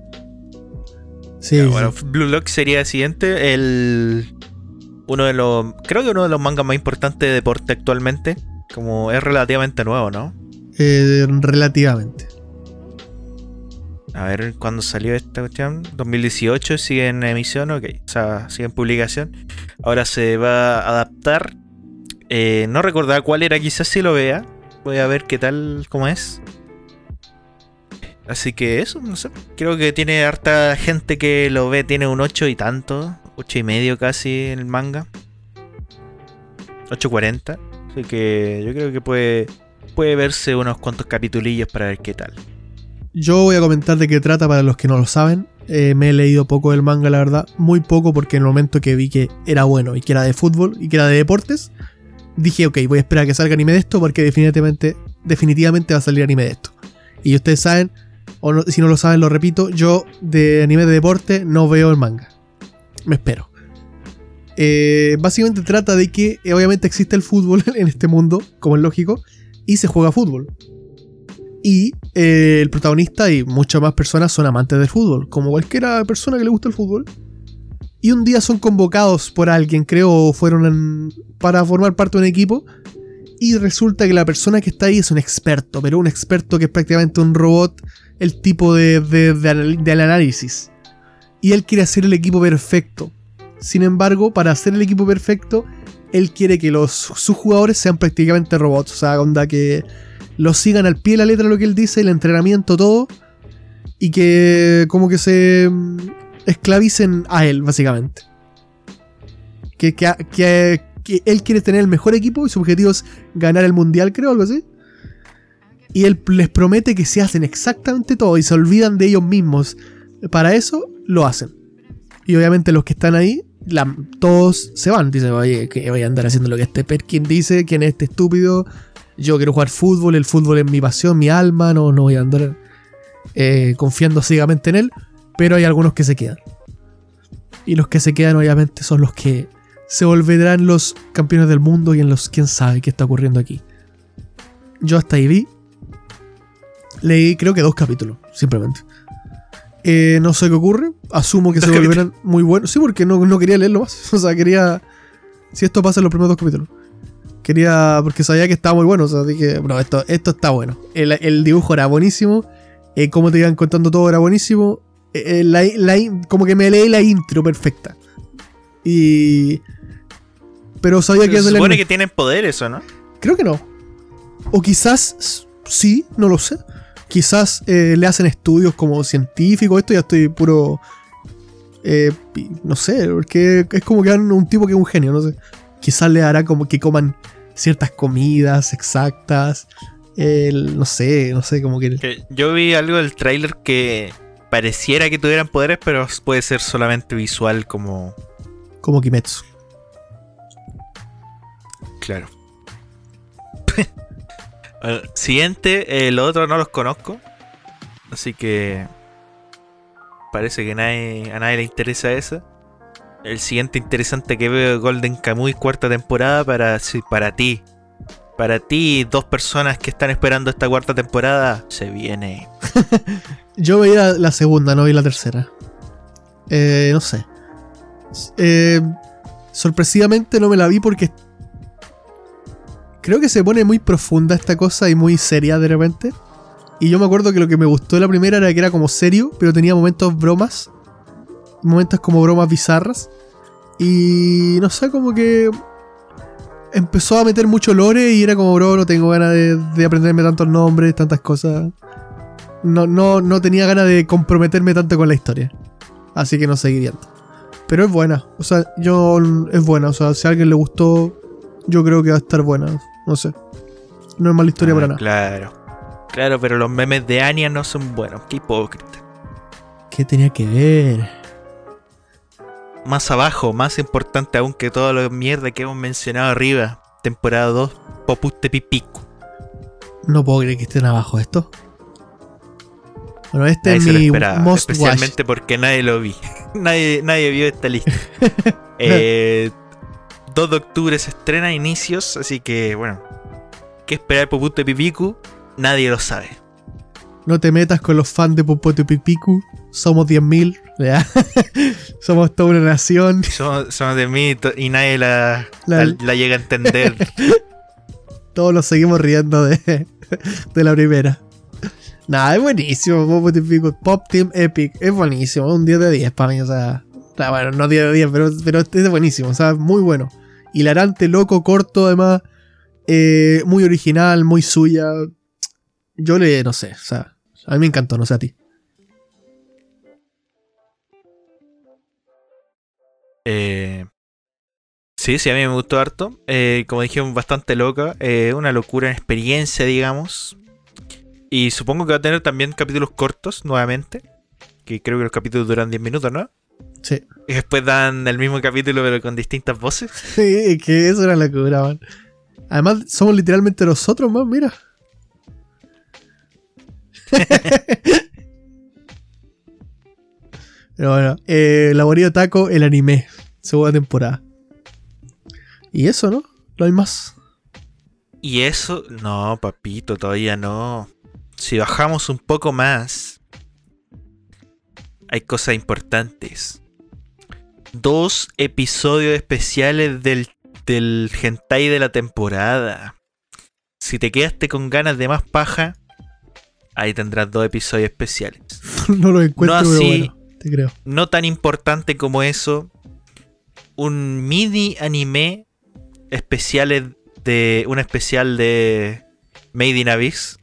Sí, Ya, sí. bueno, Blue Lock sería el siguiente, el uno de los, creo que uno de los mangas más importantes de deporte actualmente, como es relativamente nuevo, ¿no? Eh, relativamente. A ver cuándo salió esta cuestión. 2018 sigue en emisión, ok. O sea, sigue en publicación. Ahora se va a adaptar. Eh, no recordaba cuál era, quizás si lo vea. Voy a ver qué tal, cómo es. Así que eso, no sé. Creo que tiene harta gente que lo ve, tiene un 8 y tanto. 8 y medio casi en el manga. 8.40. Así que yo creo que puede, puede verse unos cuantos capitulillos para ver qué tal. Yo voy a comentar de qué trata para los que no lo saben. Eh, me he leído poco del manga, la verdad. Muy poco porque en el momento que vi que era bueno y que era de fútbol y que era de deportes, dije, ok, voy a esperar a que salga anime de esto porque definitivamente, definitivamente va a salir anime de esto. Y ustedes saben, o si no lo saben, lo repito, yo de anime de deporte no veo el manga. Me espero. Eh, básicamente trata de que eh, obviamente existe el fútbol en este mundo, como es lógico, y se juega fútbol. Y eh, el protagonista y muchas más personas son amantes del fútbol, como cualquiera persona que le gusta el fútbol. Y un día son convocados por alguien, creo, o fueron en- para formar parte de un equipo. Y resulta que la persona que está ahí es un experto, pero un experto que es prácticamente un robot, el tipo de, de- de análisis. Y él quiere hacer el equipo perfecto. Sin embargo, para hacer el equipo perfecto, él quiere que los, sus jugadores sean prácticamente robots. O sea, onda que los sigan al pie de la letra lo que él dice, el entrenamiento, todo. Y que como que se mm, esclavicen a él, básicamente. Que, que, que- él quiere tener el mejor equipo y su objetivo es ganar el mundial, creo, algo así. Y él les promete que se hacen exactamente todo y se olvidan de ellos mismos. Para eso lo hacen. Y obviamente los que están ahí, todos se van. Dicen, oye, que voy a andar haciendo lo que este Perkin dice, quién es este estúpido. Yo quiero jugar fútbol, el fútbol es mi pasión, mi alma, no, no voy a andar eh, confiando ciegamente en él. Pero hay algunos que se quedan. Y los que se quedan obviamente son los que se volverán los campeones del mundo y en los quién sabe qué está ocurriendo aquí. Yo hasta ahí vi. Leí creo que dos capítulos, simplemente. Eh, no sé qué ocurre. Asumo que Dos se volverán muy buenos. Sí, porque no, no quería leerlo más. O sea, quería... Si esto pasa en los primeros dos capítulos. Quería... Porque sabía que estaba muy bueno. O sea, dije, no, esto, esto está bueno. El, el dibujo era buenísimo. Eh, como te iban contando todo era buenísimo. Eh, eh, la- la como que me leí la intro perfecta. Y... Pero sabía que Se supone anime. que tienen poderes, ¿o no? Creo que no. O quizás sí, no lo sé. Quizás eh, le hacen estudios como científicos. Esto ya estoy puro. eh, no sé, porque es como que dan un tipo que es un genio, no sé. Quizás le hará como que coman ciertas comidas exactas. el- no sé, no sé, como que. Que yo vi algo del tráiler que pareciera que tuvieran poderes, pero puede ser solamente visual como... Como Kimetsu. Claro. Bueno, siguiente, el otro no los conozco. Así que... Parece que nadie, a nadie le interesa esa. El siguiente interesante que veo Golden Kamuy cuarta temporada para, para ti. Para ti, dos personas que están esperando esta cuarta temporada, se viene. Yo veía la segunda, no vi la tercera. Eh, no sé. Eh, sorpresivamente no me la vi porque creo que se pone muy profunda esta cosa y muy seria de repente. Y yo me acuerdo que lo que me gustó de la primera era que era como serio, pero tenía momentos bromas. Momentos como bromas bizarras. Y no sé, como que empezó a meter mucho lore y era como, bro, no tengo ganas de, de aprenderme tantos nombres, tantas cosas. No, no, no tenía ganas de comprometerme tanto con la historia. Así que no seguí viendo. Pero es buena. O sea, yo. Es buena. O sea, si a alguien le gustó, yo creo que va a estar buena. No sé. No es mala historia Ah, para nada. Claro. Claro, pero los memes de Anya no son buenos. Qué hipócrita. ¿Qué tenía que ver? Más abajo, más importante aún que toda la mierda que hemos mencionado arriba. Temporada 2, Popus Tepipico. No puedo creer que estén abajo esto. Bueno, este Nadie es mi esperaba, most watch. especialmente porque nadie lo vi. nadie, nadie vio esta lista. Eh, 2 de octubre se estrena inicios, así que bueno. ¿Qué esperar por Popus Tepipico? Nadie lo sabe. No te metas con los fans de Popote Pipicu. Somos 10.000. ¿ya? Somos toda una nación. Somos, somos de mí y to- y nadie la, La- la- la llega a entender. Todos nos seguimos riendo de, de la primera. Nada, es buenísimo. Popote Pipicu. Pop Team Epic. Es buenísimo. Un 10 de 10 para mí. O sea, bueno, no 10 de 10, pero, pero es buenísimo. O sea, muy bueno. Hilarante, loco, corto, además. eh, muy original, muy suya. Yo le, no sé. O sea, a mí me encantó, no sé a ti. Eh, sí, sí, a mí me gustó harto. Eh, como dijimos, bastante loca. Eh, una locura en experiencia, digamos. Y supongo que va a tener también capítulos cortos nuevamente. Que creo que los capítulos duran 10 minutos, ¿no? Sí. Y después dan el mismo capítulo pero con distintas voces. Sí, que eso era locura, man. Además, somos literalmente nosotros, man, mira. Pero bueno, eh, Laborío Taco, el anime, segunda temporada. Y eso, ¿no? No hay más. Y eso, no, papito, todavía no. Si bajamos un poco más, hay cosas importantes. Dos episodios especiales del, del hentai de la temporada. Si te quedaste con ganas de más paja, ahí tendrás dos episodios especiales. no lo encuentro, No pero así. bueno, te creo. No tan importante como eso, un mini anime especiales de un especial de Made in Abyss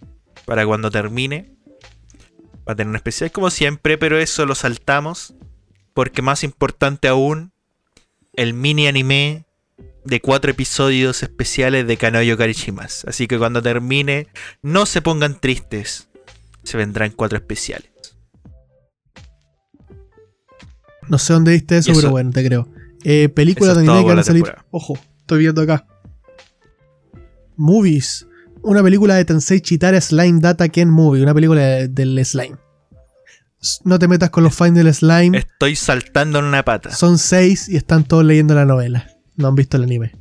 para cuando termine. Va a tener un especial como siempre, pero eso lo saltamos porque más importante aún el mini anime de cuatro episodios especiales de Kanoyo Karishimas. Así que cuando termine, no se pongan tristes. Se vendrán cuatro especiales. No sé dónde viste eso, pero bueno, te creo. Eh, películas de anime que van a salir. temporada. Ojo, estoy viendo acá. Movies. Una película de Tensei Chitara Slime Data Ken Movie. Una película de- del slime. No te metas con los fans del slime. Estoy saltando en una pata. Son seis y están todos leyendo la novela. No han visto el anime.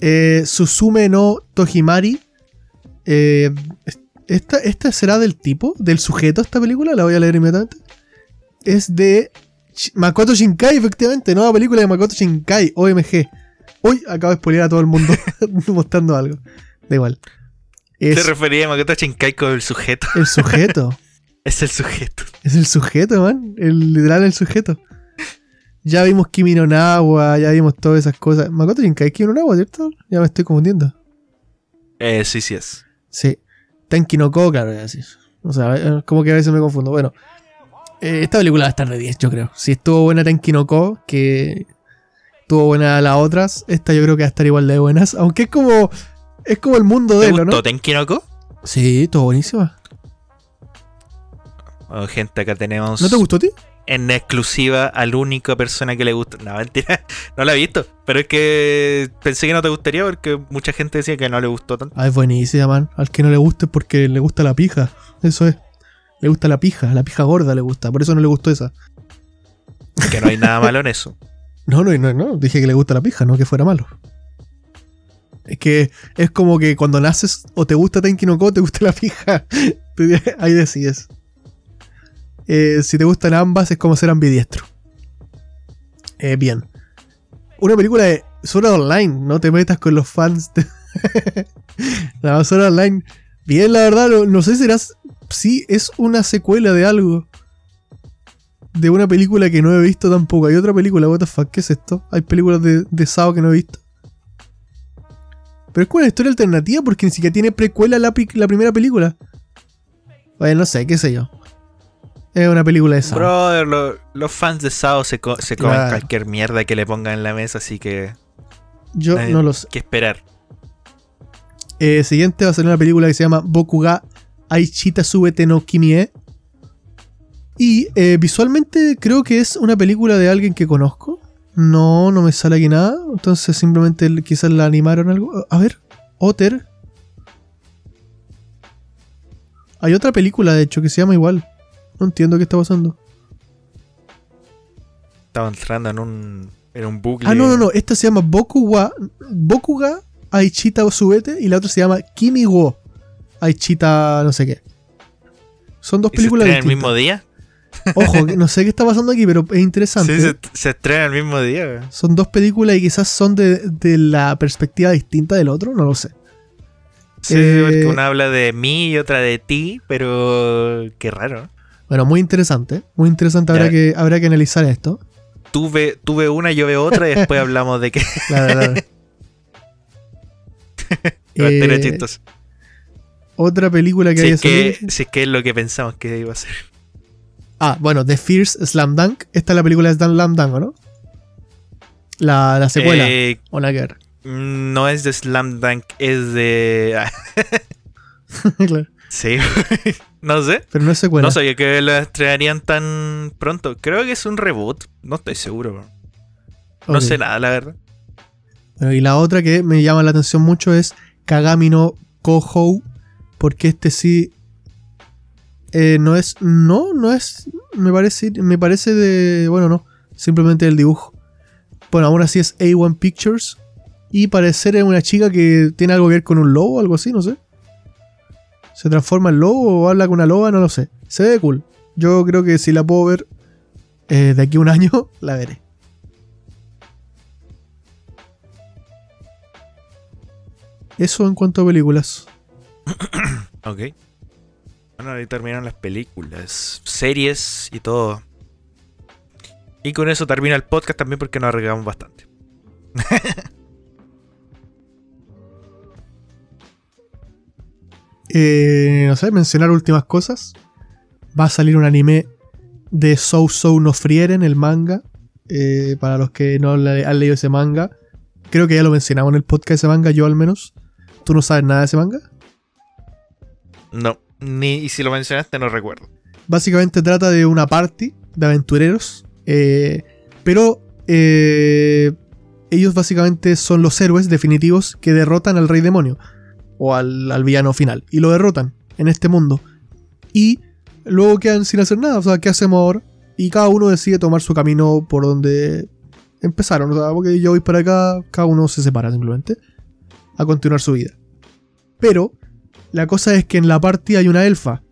Eh, Susume no Tojimari. Eh, esta, esta será del tipo, del sujeto esta película. La voy a leer inmediatamente. Es de Makoto Shinkai, efectivamente. Nueva película de Makoto Shinkai, OMG. Uy, acabo de spoilear a todo el mundo mostrando algo. Da igual. Te Es refería a Makoto Shinkai con el sujeto. el sujeto. Es el sujeto. Es el sujeto, man. El literal el sujeto. Ya vimos Kimi no Nawa, ya vimos todas esas cosas. Makoto Shinkai es Kimi no Nawa, ¿cierto? Ya me estoy confundiendo. Eh, sí, sí es. Sí. Tenki no Ko, claro, así. O sea, como que a veces me confundo. Bueno, eh, esta película va a estar de 10, yo creo. Si estuvo buena Tenki no Ko, que estuvo buena las otras, esta yo creo que va a estar igual de buenas. Aunque es como. Es como el mundo de ¿Te él, gustó ¿no? Tenkinoko? Sí, estuvo buenísima. Oh, gente, acá tenemos ¿No te gustó a ti? En exclusiva a la única persona que le gusta. No, mentira. No la he visto. Pero es que pensé que no te gustaría porque mucha gente decía que no le gustó tanto. Ah, es buenísima, man. Al que no le guste es porque le gusta la pija. Eso es. Le gusta la pija, la pija gorda le gusta. Por eso no le gustó esa. Que no hay nada malo en eso. No, no, no, no. Dije que le gusta la pija, no que fuera malo. Es que es como que cuando naces o te gusta Tenki no Ko, te gusta la pija. Ahí decides. Eh, si te gustan ambas, es como ser ambidiestro. Eh, bien. Una película de Sword Online. No te metas con los fans. De... la Sword Online. Bien, la verdad, no, no sé si serás. Sí, es una secuela de algo. De una película que no he visto tampoco. Hay otra película, what ¿qué es esto? Hay películas de, de Sao que no he visto. Pero es como una historia alternativa porque ni siquiera tiene precuela la, la primera película. Bueno, no sé, qué sé yo. Es una película de Sao. Brother, lo- los fans de Sao se, co- se comen Claro. cualquier mierda que le pongan en la mesa, así que Yo no lo sé. que esperar. Eh, siguiente va a ser una película que se llama Bokuga Aichita Subete no Kimie. Y eh, visualmente creo que es una película de alguien que conozco. No, no me sale aquí nada. Entonces simplemente quizás la animaron algo. A ver, Otter. Hay otra película de hecho que se llama igual. No entiendo qué está pasando. Estaba entrando en un, en un bucle. Ah, no, no, no. Esta se llama Bokuga, Bokuga Aichita Subete y la otra se llama Kimi wo Aichita no sé qué. Son dos ¿Y se películas estrena el distintas. mismo día? Ojo, no sé qué está pasando aquí, pero es interesante. Sí, se, se estrena el mismo día. güey. Son dos películas y quizás son de, de la perspectiva distinta del otro, no lo sé. Sí, Eh, porque una habla de mí y otra de ti, pero qué raro. Bueno, muy interesante. Muy interesante. Habrá Ya. que, habrá que analizar esto. Tú, ve, tú ve una, yo veo otra y después hablamos de que Claro, claro. Eh, chistoso. Otra película que Si haya es que, si es que es lo que pensamos que iba a ser. Ah, bueno, The Fierce Slam Dunk. Esta es la película de Slam Dunk, ¿o ¿no? La, la secuela. Eh, O la guerra. no es de Slam Dunk, es de. ah, claro. sí, no sé. Pero no es secuela. No sabía que la estrenarían tan pronto. Creo que es un reboot. No estoy seguro. bro. No sé nada, la verdad. Bueno, y la otra que me llama la atención mucho es Kagami no Kohou. Porque este sí. eh, no es. No, no es. Me parece. Me parece de. Bueno, no. Simplemente el dibujo. Bueno, aún así es A1 Pictures. Y parecer es una chica que tiene algo que ver con un lobo o algo así, no sé. Se transforma en lobo o habla con una loba, no lo sé. Se ve cool. Yo creo que si la puedo ver eh, de aquí a un año, la veré. Eso en cuanto a películas. Ok. Bueno, ahí terminaron las películas, series y todo. Y con eso termina el podcast también porque nos arriesgamos bastante. Eh, no sé, mencionar últimas cosas. Va a salir un anime de So So no Frieren, el manga. Eh, para los que no le- han leído ese manga. Creo que ya lo mencionamos en el podcast ese manga, yo al menos. ¿Tú no sabes nada de ese manga? No, ni y si lo mencionaste no recuerdo. Básicamente trata de una party de aventureros. eh, pero eh, ellos básicamente son los héroes definitivos que derrotan al rey demonio. O al, al villano final. Y lo derrotan en este mundo. Y luego quedan sin hacer nada. O sea, ¿qué hacemos ahora? Y cada uno decide tomar su camino por donde empezaron. O sea, porque yo voy para acá, cada uno se separa simplemente. A continuar su vida. Pero la cosa es que en la party hay una elfa.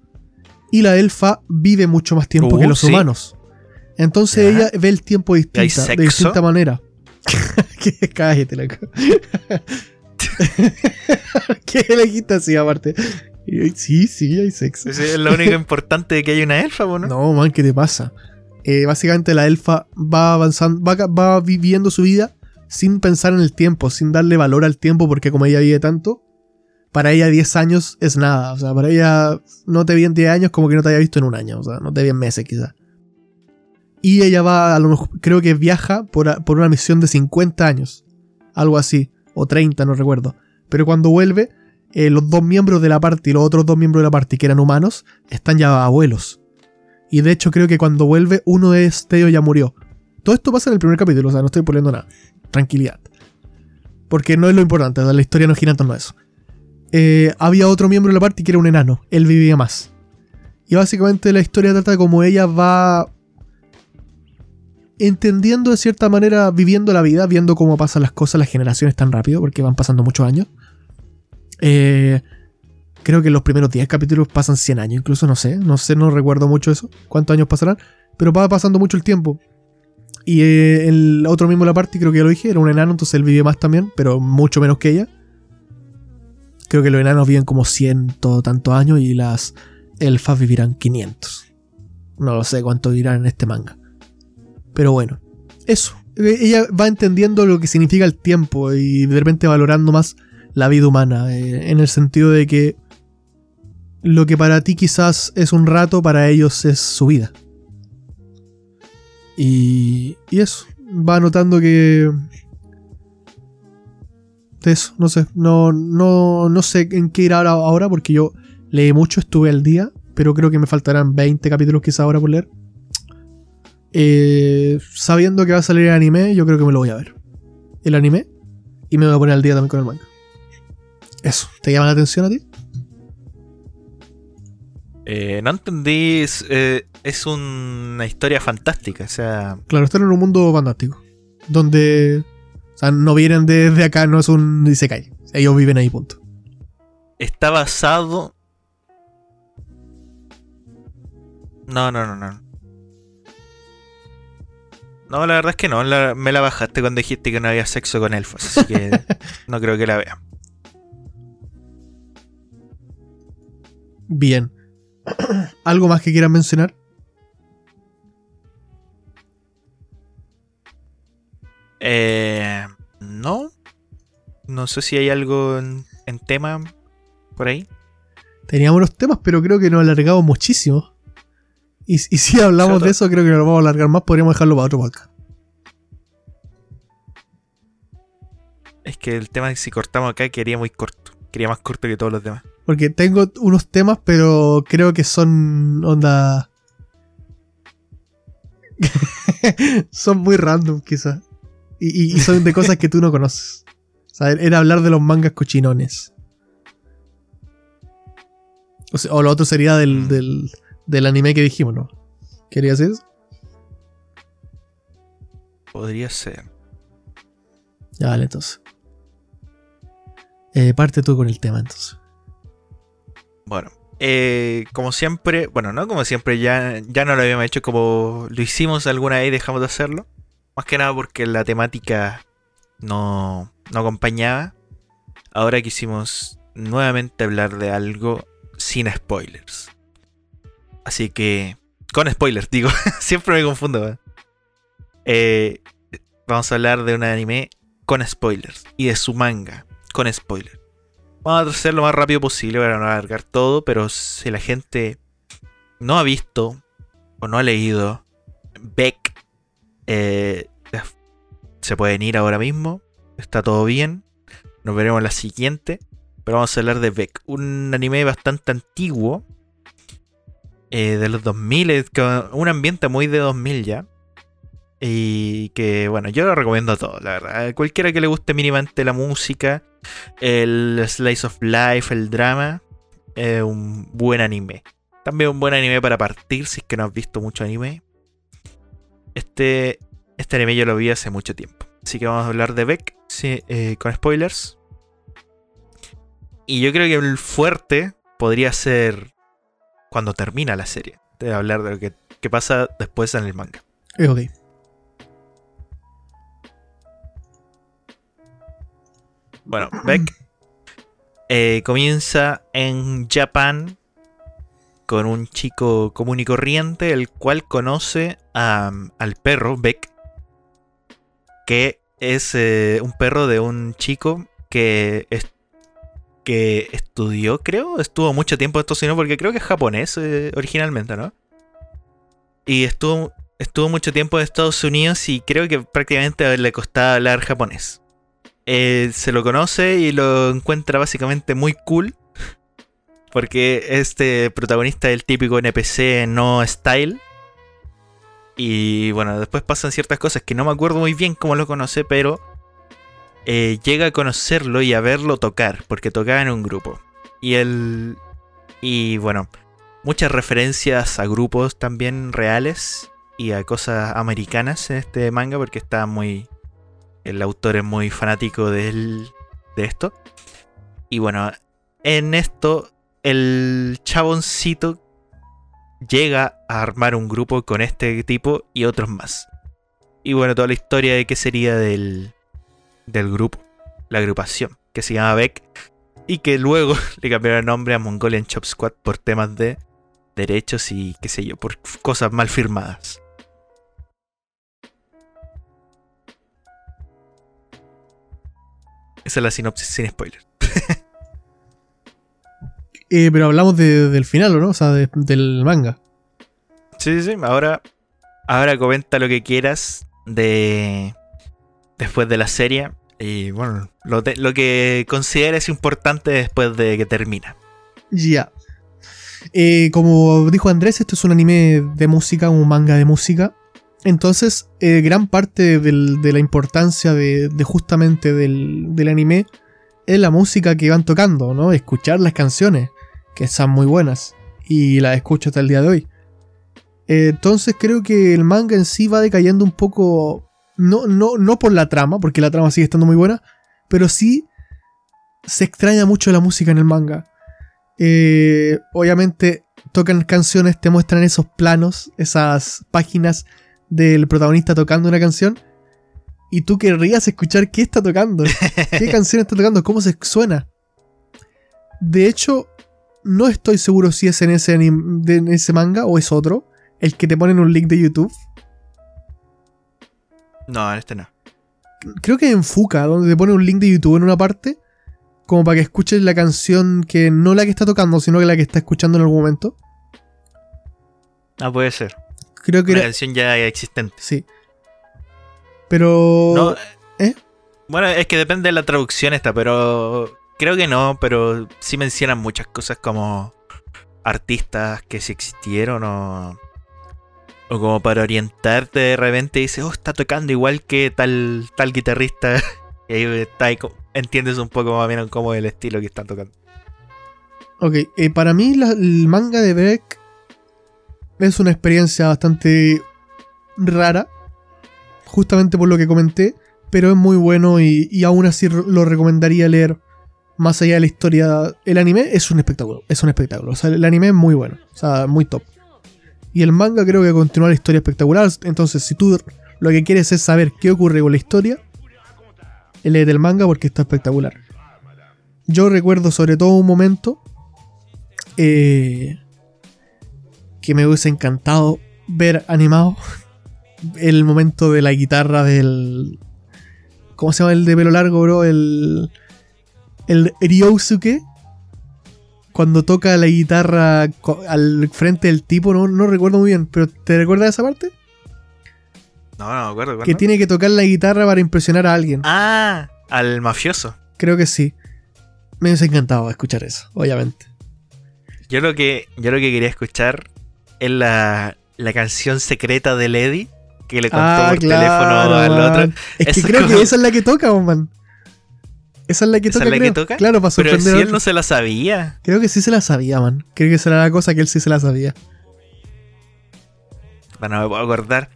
Y la elfa vive mucho más tiempo Uh, que los sí. humanos. Entonces ella ve el tiempo distinta, de distinta manera. ¿Qué? Cállate, loco. ¿Qué le quita así aparte? Sí, sí, hay sexo. Es lo único importante de que hay una elfa, ¿o ¿no? No, man, ¿qué te pasa? Eh, básicamente la elfa va avanzando, va, va viviendo su vida sin pensar en el tiempo, sin darle valor al tiempo, porque como ella vive tanto, para ella 10 años es nada. O sea, para ella no te vi en 10 años como que no te haya visto en un año. O sea, no te vi en meses quizás. Y ella va, a lo mejor, creo que viaja por, por una misión de 50 años. Algo así. O 30, no recuerdo. Pero cuando vuelve, eh, los dos miembros de la party, los otros dos miembros de la party que eran humanos, están ya abuelos. Y de hecho creo que cuando vuelve, uno de ellos ya murió. Todo esto pasa en el primer capítulo, o sea, no estoy poniendo nada. Tranquilidad. Porque no es lo importante, la historia no gira torno a eso. Eh, había otro miembro de la party que era un enano, él vivía más. Y básicamente la historia trata de cómo ella va entendiendo de cierta manera, viviendo la vida, viendo cómo pasan las cosas, las generaciones tan rápido, porque van pasando muchos años. Eh, creo que los primeros 10 capítulos pasan 100 años, incluso no sé, no sé, no recuerdo mucho eso, cuántos años pasarán, pero va pasando mucho el tiempo. Y eh, el otro mismo la parte, creo que ya lo dije, era un enano, entonces él vive más también, pero mucho menos que ella. Creo que los enanos viven como ciento tantos años y las elfas vivirán 500. No lo sé cuánto vivirán en este manga. Pero bueno, eso. Eh, Ella va entendiendo lo que significa el tiempo y de repente valorando más la vida humana. eh, en el sentido de que lo que para ti quizás es un rato, para ellos es su vida. Y, y eso, va notando que... Eso, no sé, no, no, no sé en qué ir ahora, ahora porque yo leí mucho, estuve al día, pero creo que me faltarán 20 capítulos quizás ahora por leer. Eh, sabiendo que va a salir el anime, yo creo que me lo voy a ver. El anime. Y me voy a poner al día también con el manga. Eso, ¿te llama la atención a ti? Eh, no entendí, es, eh, es una historia fantástica, o sea... Claro, están en un mundo fantástico. Donde... O sea, no vienen desde acá, no es un Isekai. Ellos viven ahí, punto. Está basado... No, no, no, no. No, la verdad es que no. la- me la bajaste cuando dijiste que no había sexo con elfos. Así que no creo que la vea. Bien. ¿Algo más que quieran mencionar? Eh, no. No sé si hay algo en, en tema por ahí. Teníamos los temas, pero creo que nos alargamos muchísimo. Y, y si hablamos de eso, creo que nos vamos a alargar más. Podríamos dejarlo para otro podcast. Es que el tema que si cortamos acá quería muy corto. Quería más corto que todos los demás. Porque tengo unos temas, pero creo que son onda. son muy random, quizás. Y, y- y son de cosas que tú no conoces. O sea, era hablar de los mangas cochinones. O, sea, o lo otro sería del, del, del anime que dijimos, ¿no? ¿Querías eso? Podría ser. Ya, vale, entonces. Eh, parte tú con el tema, entonces. Bueno, eh, como siempre, bueno, no como siempre, ya, ya no lo habíamos hecho como lo hicimos alguna vez y dejamos de hacerlo. Más que nada porque la temática no, no acompañaba. Ahora quisimos nuevamente hablar de algo sin spoilers. Así que, con spoilers, digo, siempre me confundo. ¿verdad? Eh, vamos a hablar de un anime con spoilers y de su manga con spoilers. Vamos a hacer lo más rápido posible para no alargar todo, pero si la gente no ha visto o no ha leído Beck, eh, se pueden ir ahora mismo. Está todo bien. Nos veremos en la siguiente. Pero vamos a hablar de Beck, un anime bastante antiguo. Eh, de los 2000, es con un ambiente muy de 2000 ya. Y que, bueno, yo lo recomiendo a todos, la verdad. A Cualquiera que le guste mínimamente la música, el slice of life, el drama, es un buen anime. También un buen anime para partir si es que no has visto mucho anime. Este, este anime yo lo vi hace mucho tiempo. Así que vamos a hablar de Beck eh, con spoilers. Y yo creo que el fuerte podría ser cuando termina la serie. De hablar de lo que, que pasa después en el manga. Es ok. Bueno, Beck eh, comienza en Japón con un chico común y corriente, el cual conoce a- al perro Beck, que es eh, un perro de un chico que, es- que estudió, creo, estuvo mucho tiempo en Estados Unidos, porque creo que es japonés eh, originalmente, ¿no? Y estuvo, estuvo mucho tiempo en Estados Unidos y creo que prácticamente le costaba hablar japonés eh, se lo conoce y lo encuentra básicamente muy cool. Porque este protagonista es el típico NPC no style. Y bueno, después pasan ciertas cosas que no me acuerdo muy bien cómo lo conoce, pero eh, llega a conocerlo y a verlo tocar, porque tocaba en un grupo. Y él. Y bueno, muchas referencias a grupos también reales y a cosas americanas en este manga, porque está muy, el autor es muy fanático del- de esto. Y bueno, en esto el chaboncito llega a armar un grupo con este tipo y otros más. Y bueno, toda la historia de qué sería del, del grupo, la agrupación, que se llama Beck. Y que luego le cambiaron el nombre a Mongolian Chop Squad por temas de derechos y qué sé yo, por cosas mal firmadas. Esa es la sinopsis sin spoiler. Eh, pero hablamos de- del final, ¿o no? O sea, de- del manga. Sí, sí, sí. Ahora, ahora comenta lo que quieras de. Después de la serie. Y bueno, lo, te- lo que consideres importante después de que termina. Ya. Eh, como dijo Andrés, esto es un anime de música, un manga de música. Entonces, eh, gran parte del- de la importancia de, justamente del, del anime es la música que van tocando, ¿no? Escuchar las canciones, que son muy buenas. Y las escucho hasta el día de hoy. Eh, entonces creo que el manga en sí va decayendo un poco. No, no, no por la trama, porque la trama sigue estando muy buena. Pero sí se extraña mucho la música en el manga. Eh, obviamente tocan canciones, te muestran esos planos, esas páginas del protagonista tocando una canción. Y tú querrías escuchar qué está tocando, qué canción está tocando, cómo se suena. De hecho, no estoy seguro si es en ese, en ese manga o es otro, el que te ponen un link de YouTube. No, este no. Creo que en Fuka, donde te ponen un link de YouTube en una parte, como para que escuches la canción que no la que está tocando, sino que la que está escuchando en algún momento. Ah, puede ser. Creo que Una era. canción ya existente. Sí. Pero. No, ¿Eh? Bueno, es que depende de la traducción esta, pero creo que no, pero sí mencionan muchas cosas como artistas que sí existieron o, o como para orientarte de repente dice, oh, está tocando igual que tal, tal guitarrista. y ahí está ahí entiendes un poco más o menos cómo es el estilo que están tocando. Ok, eh, para mí el manga de Beck es una experiencia bastante rara, justamente por lo que comenté, pero es muy bueno y, y aún así lo recomendaría leer más allá de la historia. El anime es un espectáculo, es un espectáculo, o sea, el anime es muy bueno, o sea, muy top. Y el manga creo que continúa la historia espectacular, entonces si tú lo que quieres es saber qué ocurre con la historia, lee del manga porque está espectacular. Yo recuerdo sobre todo un momento eh, que me hubiese encantado ver animado. El momento de la guitarra del. ¿Cómo se llama el de pelo largo, bro? El. El Ryosuke. Cuando toca la guitarra al frente del tipo, no, no recuerdo muy bien, pero ¿te recuerdas esa parte? No, no me acuerdo. Que ¿cuándo? tiene que tocar la guitarra para impresionar a alguien. Ah, al mafioso. Creo que sí. Me hubiese encantado escuchar eso, obviamente. Yo lo que, yo lo que quería escuchar es la, la canción secreta de Lady que le contó Ah, por claro, teléfono al man. otro. Es que Eso creo como- que esa es la que toca, man. Esa es la que ¿Esa toca, es la que toca? Claro, para Pero si sorprender él no se la sabía. Creo que sí se la sabía, man. Creo que esa era la cosa que él sí se la sabía. Bueno, me puedo acordar.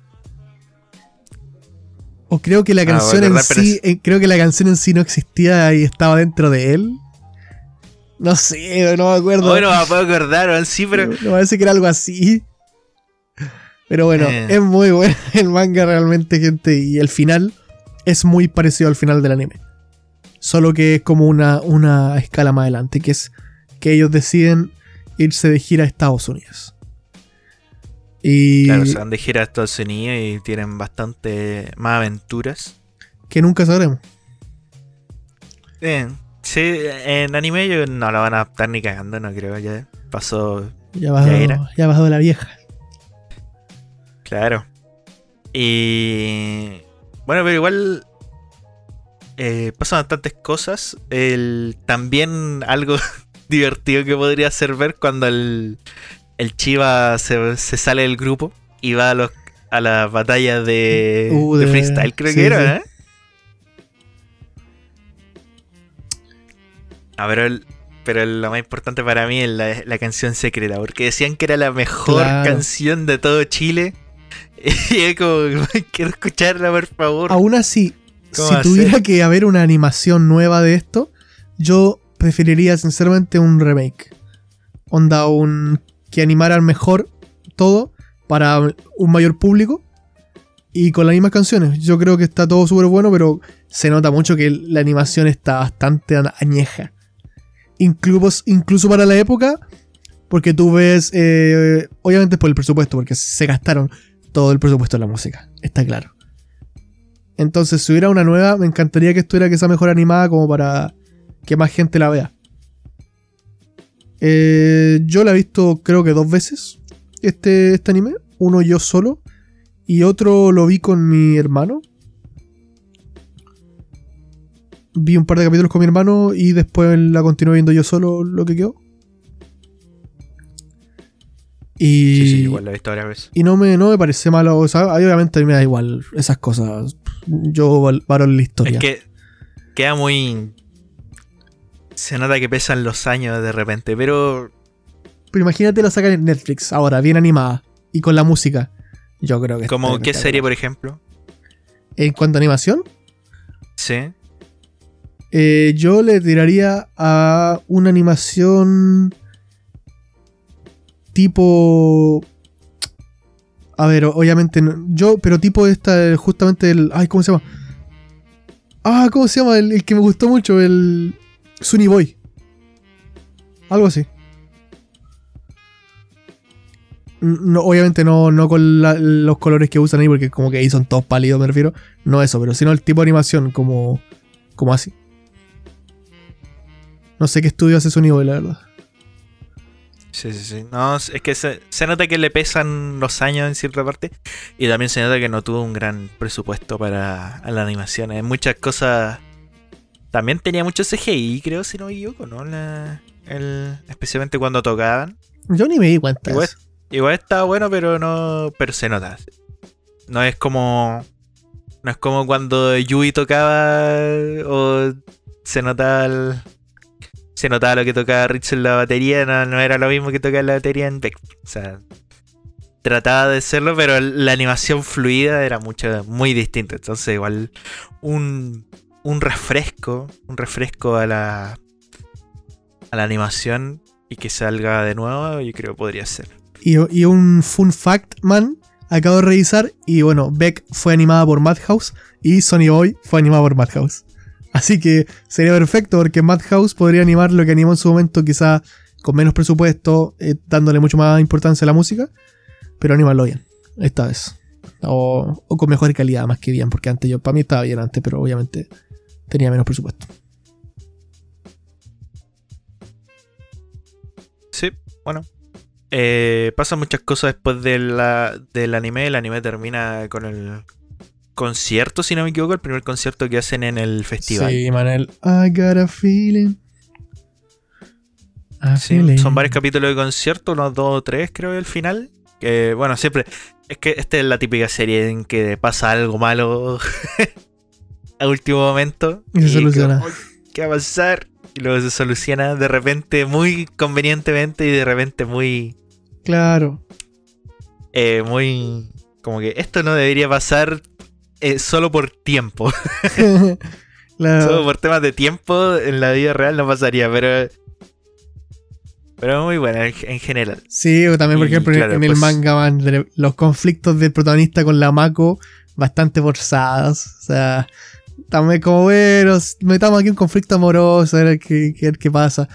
O creo que la No, canción en sí, eh, creo que la canción en sí no existía y estaba dentro de él. No sé, no me acuerdo. Bueno, me puedo acordar, sí, pero. Me parece que era algo así. Pero bueno, Eh. es muy bueno el manga realmente, gente. Y el final es muy parecido al final del anime. Solo que es como una, una escala más adelante, que es que ellos deciden irse de gira a Estados Unidos. Y Claro, se van de gira a Estados Unidos y tienen bastante más aventuras. que nunca sabremos. Eh, sí, en anime yo no la van a adaptar ni cagando, no creo. Ya pasó, Ya bajó, era. ya bajó la vieja. claro. Y. Bueno, pero igual. Eh, pasan bastantes cosas. El, también algo divertido que podría ser ver cuando el, el Chiva se, se sale del grupo y va a, los, a las batallas de, Uh, de de- freestyle, creo sí, que era, sí. ¿eh? Pero, el- pero lo más importante para mí es la, la canción secreta, porque decían que era la mejor Claro. canción de todo Chile. Y es como, quiero escucharla, por favor. Aún así, ¿Cómo si tuviera ser? que haber una animación nueva de esto, yo preferiría sinceramente un remake. Onda, un. que animaran mejor todo para un mayor público y con las mismas canciones. Yo creo que está todo súper bueno, pero se nota mucho que la animación está bastante añeja. Incluso, incluso para la época, porque tú ves, eh, obviamente es por el presupuesto, porque se gastaron todo el presupuesto en la música, está claro. Entonces, si hubiera una nueva, me encantaría que estuviera sea mejor animada como para que más gente la vea. Eh, yo la he visto creo que dos veces, este, este anime. Uno yo solo y otro lo vi con mi hermano. Vi un par de capítulos con mi hermano y después la continué viendo yo solo lo que quedó. Y, Sí, sí, igual lo he visto varias veces. y no me, no me parece malo. O sea, obviamente a mí me da igual esas cosas. Yo valoro la historia. Es que queda muy. Se nota que pesan los años de repente, pero. Pero imagínate lo sacan en Netflix ahora, bien animada y con la música. Yo creo que Como qué serie, por ejemplo. En cuanto a animación, Sí. eh, yo le tiraría a una animación tipo. A ver, obviamente no- yo, pero tipo esta, justamente el. Ay, ¿cómo se llama? Ah, ¿cómo se llama? El, que me gustó mucho, el. Sunny Boy. Algo así. No, obviamente no, no con los colores que usan ahí, porque como que ahí son todos pálidos, me refiero. No eso, pero sino el tipo de animación, como, como así. No sé qué estudio hace Sunny Boy, la verdad. Sí, sí, sí. No, es que se, se nota que le pesan los años en cierta parte. Y también se nota que no tuvo un gran presupuesto para la animación. En muchas cosas. También tenía mucho CGI, creo, si no me equivoco, ¿no? La- el- especialmente cuando tocaban. Yo ni me di cuenta. Igual, igual estaba bueno, pero no. Pero se nota. No es como. No es como cuando Yui tocaba. O se notaba el- Se notaba lo que tocaba Rich en la batería. No, era lo mismo que tocar la batería en Beck. O sea. Trataba de serlo, pero la animación fluida era mucho, muy distinta. Entonces, igual. Un. Un refresco. Un refresco a la. A la animación. Y que salga de nuevo, yo creo que podría ser. Y, y un fun fact, man. Acabo de revisar y bueno, Beck fue animada por Madhouse y Sonny Boy fue animada por Madhouse. Así que sería perfecto porque Madhouse podría animar lo que animó en su momento, quizá con menos presupuesto, eh, dándole mucho más importancia a la música, pero animarlo bien, esta vez. O, o con mejor calidad, más que bien, porque antes yo, para mí estaba bien antes, pero obviamente tenía menos presupuesto. Sí, bueno. Eh, pasan muchas cosas después de la, del anime. El anime termina con el concierto, si no me equivoco, el primer concierto que hacen en el festival. Sí, Manel. I got a feeling. A Sí, feeling. son varios capítulos de concierto, unos dos o tres creo el final. Que bueno, siempre. Es que esta es la típica serie en que pasa algo malo a último momento. Y se soluciona. como, ¿Qué va a pasar? Y luego se soluciona de repente muy convenientemente y de repente muy. Claro. eh, muy. Como que esto no debería pasar eh, solo por tiempo. La- Solo por temas de tiempo en la vida real no pasaría, pero. Pero muy buena en, en general. Sí, o también, por Y, ejemplo, en- claro, en el pues- manga van los conflictos del protagonista con la Mako bastante forzados. O sea, también como, bueno, metamos aquí un conflicto amoroso, a ver qué, qué- qué pasa.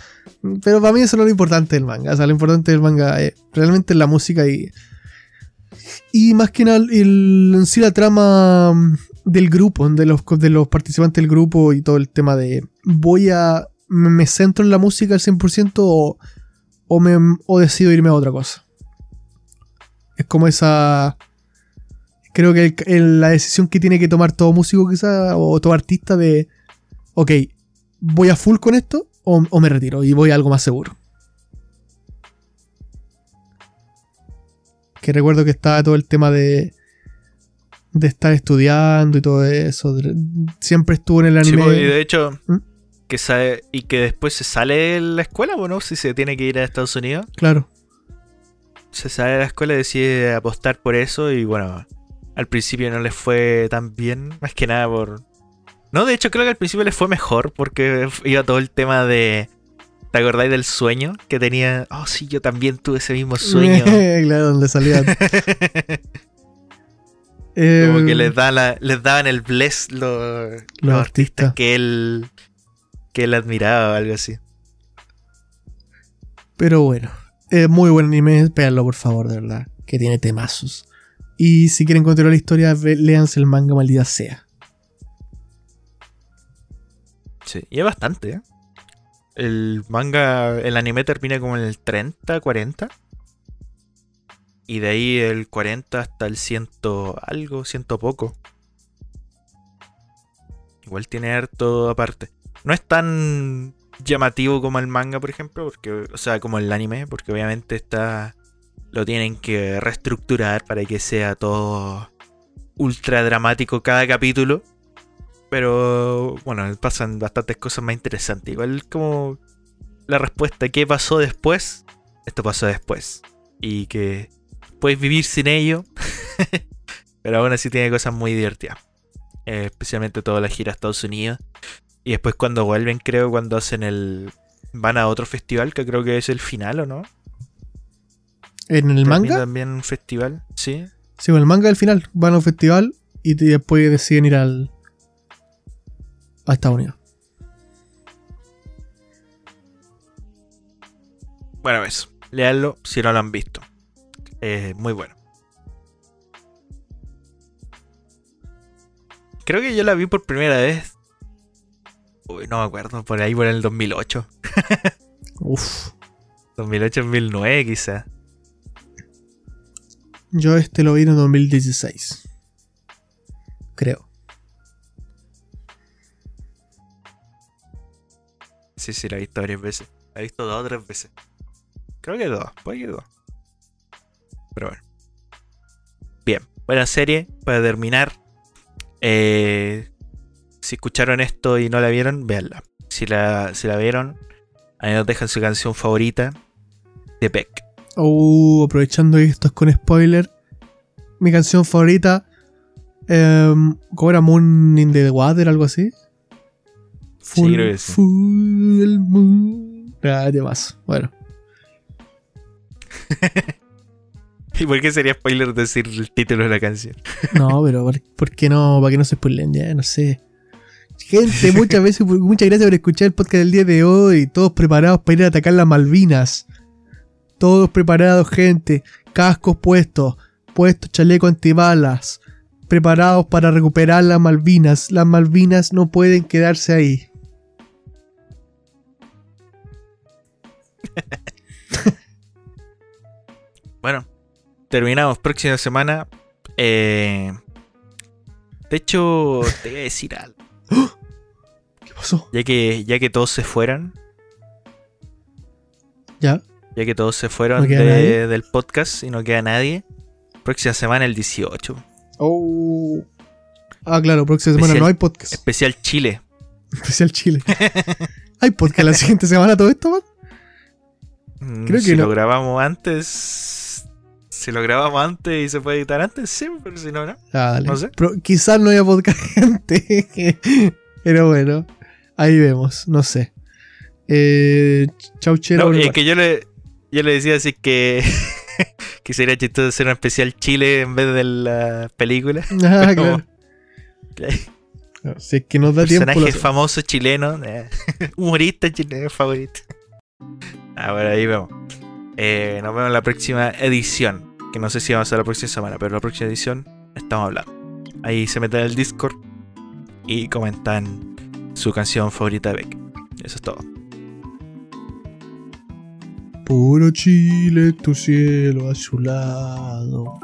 Pero para mí eso no es lo importante del manga. O sea, lo importante del manga es realmente la música y. Y más que nada, el, en sí la trama mm, del grupo, de los, de los participantes del grupo y todo el tema de. Voy a. ¿Me centro en la música al 100% o, o, me, o decido irme a otra cosa? Es como esa. Creo que el- la decisión que tiene que tomar todo músico, quizá, o todo artista, de. Ok, ¿voy a full con esto o, o me retiro y voy a algo más seguro? Que recuerdo que estaba todo el tema de. de estar estudiando y todo eso. siempre estuvo en el Sí, anime. pues, y de hecho, ¿Mm? que sabe, y que después se sale de la escuela, ¿o no? Si se tiene que ir a Estados Unidos, Claro. se sale de la escuela y decide apostar por eso. Y bueno, al principio no les fue tan bien, más que nada por. No, de hecho, creo que al principio les fue mejor porque iba todo el tema de. ¿Te acordáis del sueño que tenía? Oh, sí, yo también tuve ese mismo sueño. claro, donde salían. Como Eh, que les, da la- les daban el bless los, los los artistas artistas. que él, que él admiraba o algo así. Pero bueno, es muy buen anime, véanlo por favor, de verdad, que tiene temazos. Y si quieren continuar la historia, léanse el manga maldita sea. Sí, y es bastante, ¿eh? El manga, el anime termina como en el 30, 40. Y de ahí el 40 hasta el ciento algo, ciento poco. Igual tiene harto aparte. No es tan llamativo como el manga, por ejemplo, porque, o sea, como el anime, porque obviamente está lo tienen que reestructurar para que sea todo ultra dramático cada capítulo. Pero bueno, pasan bastantes cosas más interesantes. Igual como la respuesta, ¿qué pasó después? Esto pasó después. Y que puedes vivir sin ello. pero aún así tiene cosas muy divertidas. Eh, especialmente toda la gira a Estados Unidos. Y después cuando vuelven, creo, cuando hacen el... Van a otro festival, que creo que es el final, ¿o no? ¿En el manga? También un festival, sí. Sí, con el manga al final. Van a un festival y después deciden ir al, a Estados Unidos. Bueno, eso. Leanlo si no lo han visto. Es muy bueno. Creo que yo la vi por primera vez. Uy, no me acuerdo. Por ahí por el 2008. Uf. 2008-2009 quizá. Yo este lo vi en 2016. Creo. Sí, sí, la he visto varias veces. La he visto dos o tres veces. Creo que dos, puede que dos. Pero bueno. Bien, buena serie. Para terminar, eh, si escucharon esto y no la vieron, véanla. Si la, si la vieron, ahí nos dejan su canción favorita de Beck. Oh, aprovechando que esto es con spoiler. Mi canción favorita. Um, ¿Cómo era Moon in the Water? Algo así. Full, moon. Ah, de más. Bueno. ¿Y por qué sería spoiler decir el título de la canción? no, pero ¿por, qué no? ¿Para que no se spoilen? Ya, no sé. Gente, muchas veces, muchas gracias por escuchar el podcast del día de hoy. Todos preparados para ir a atacar las Malvinas. Todos preparados, gente. Cascos puestos. Puestos chaleco antibalas. Preparados para recuperar las Malvinas. Las Malvinas no pueden quedarse ahí. Bueno, terminamos próxima semana. Eh, de hecho, te voy a decir algo. ¿Qué pasó? Ya que, ya que todos se fueran. Ya. Ya que todos se fueron del podcast y no queda nadie. Próxima semana el 18. Oh. Ah, claro, próxima semana no hay podcast. Especial Chile. Especial Chile. ¿Hay podcast la siguiente semana todo esto, man? Mm, Creo que si lo grabamos antes. Si lo grabamos antes y se puede editar antes, sí, pero si no, no. Ah, dale. No sé. Pero quizás no haya podcast antes. pero bueno, ahí vemos, no sé. Eh, chau, chero. No, es que yo le, yo le decía así que. que sería chistoso hacer un especial Chile en vez de la película. Ah, claro. si es que nos da Personaje tiempo. famoso chileno, eh, humorista chileno favorito. Ahora ahí vemos. Eh, nos vemos en la próxima edición. Que no sé si vamos a hacer la próxima semana, pero la próxima edición estamos hablando. Ahí se meten en el Discord y comentan su canción favorita de Beck. Eso es todo. Puro Chile, tu cielo azulado.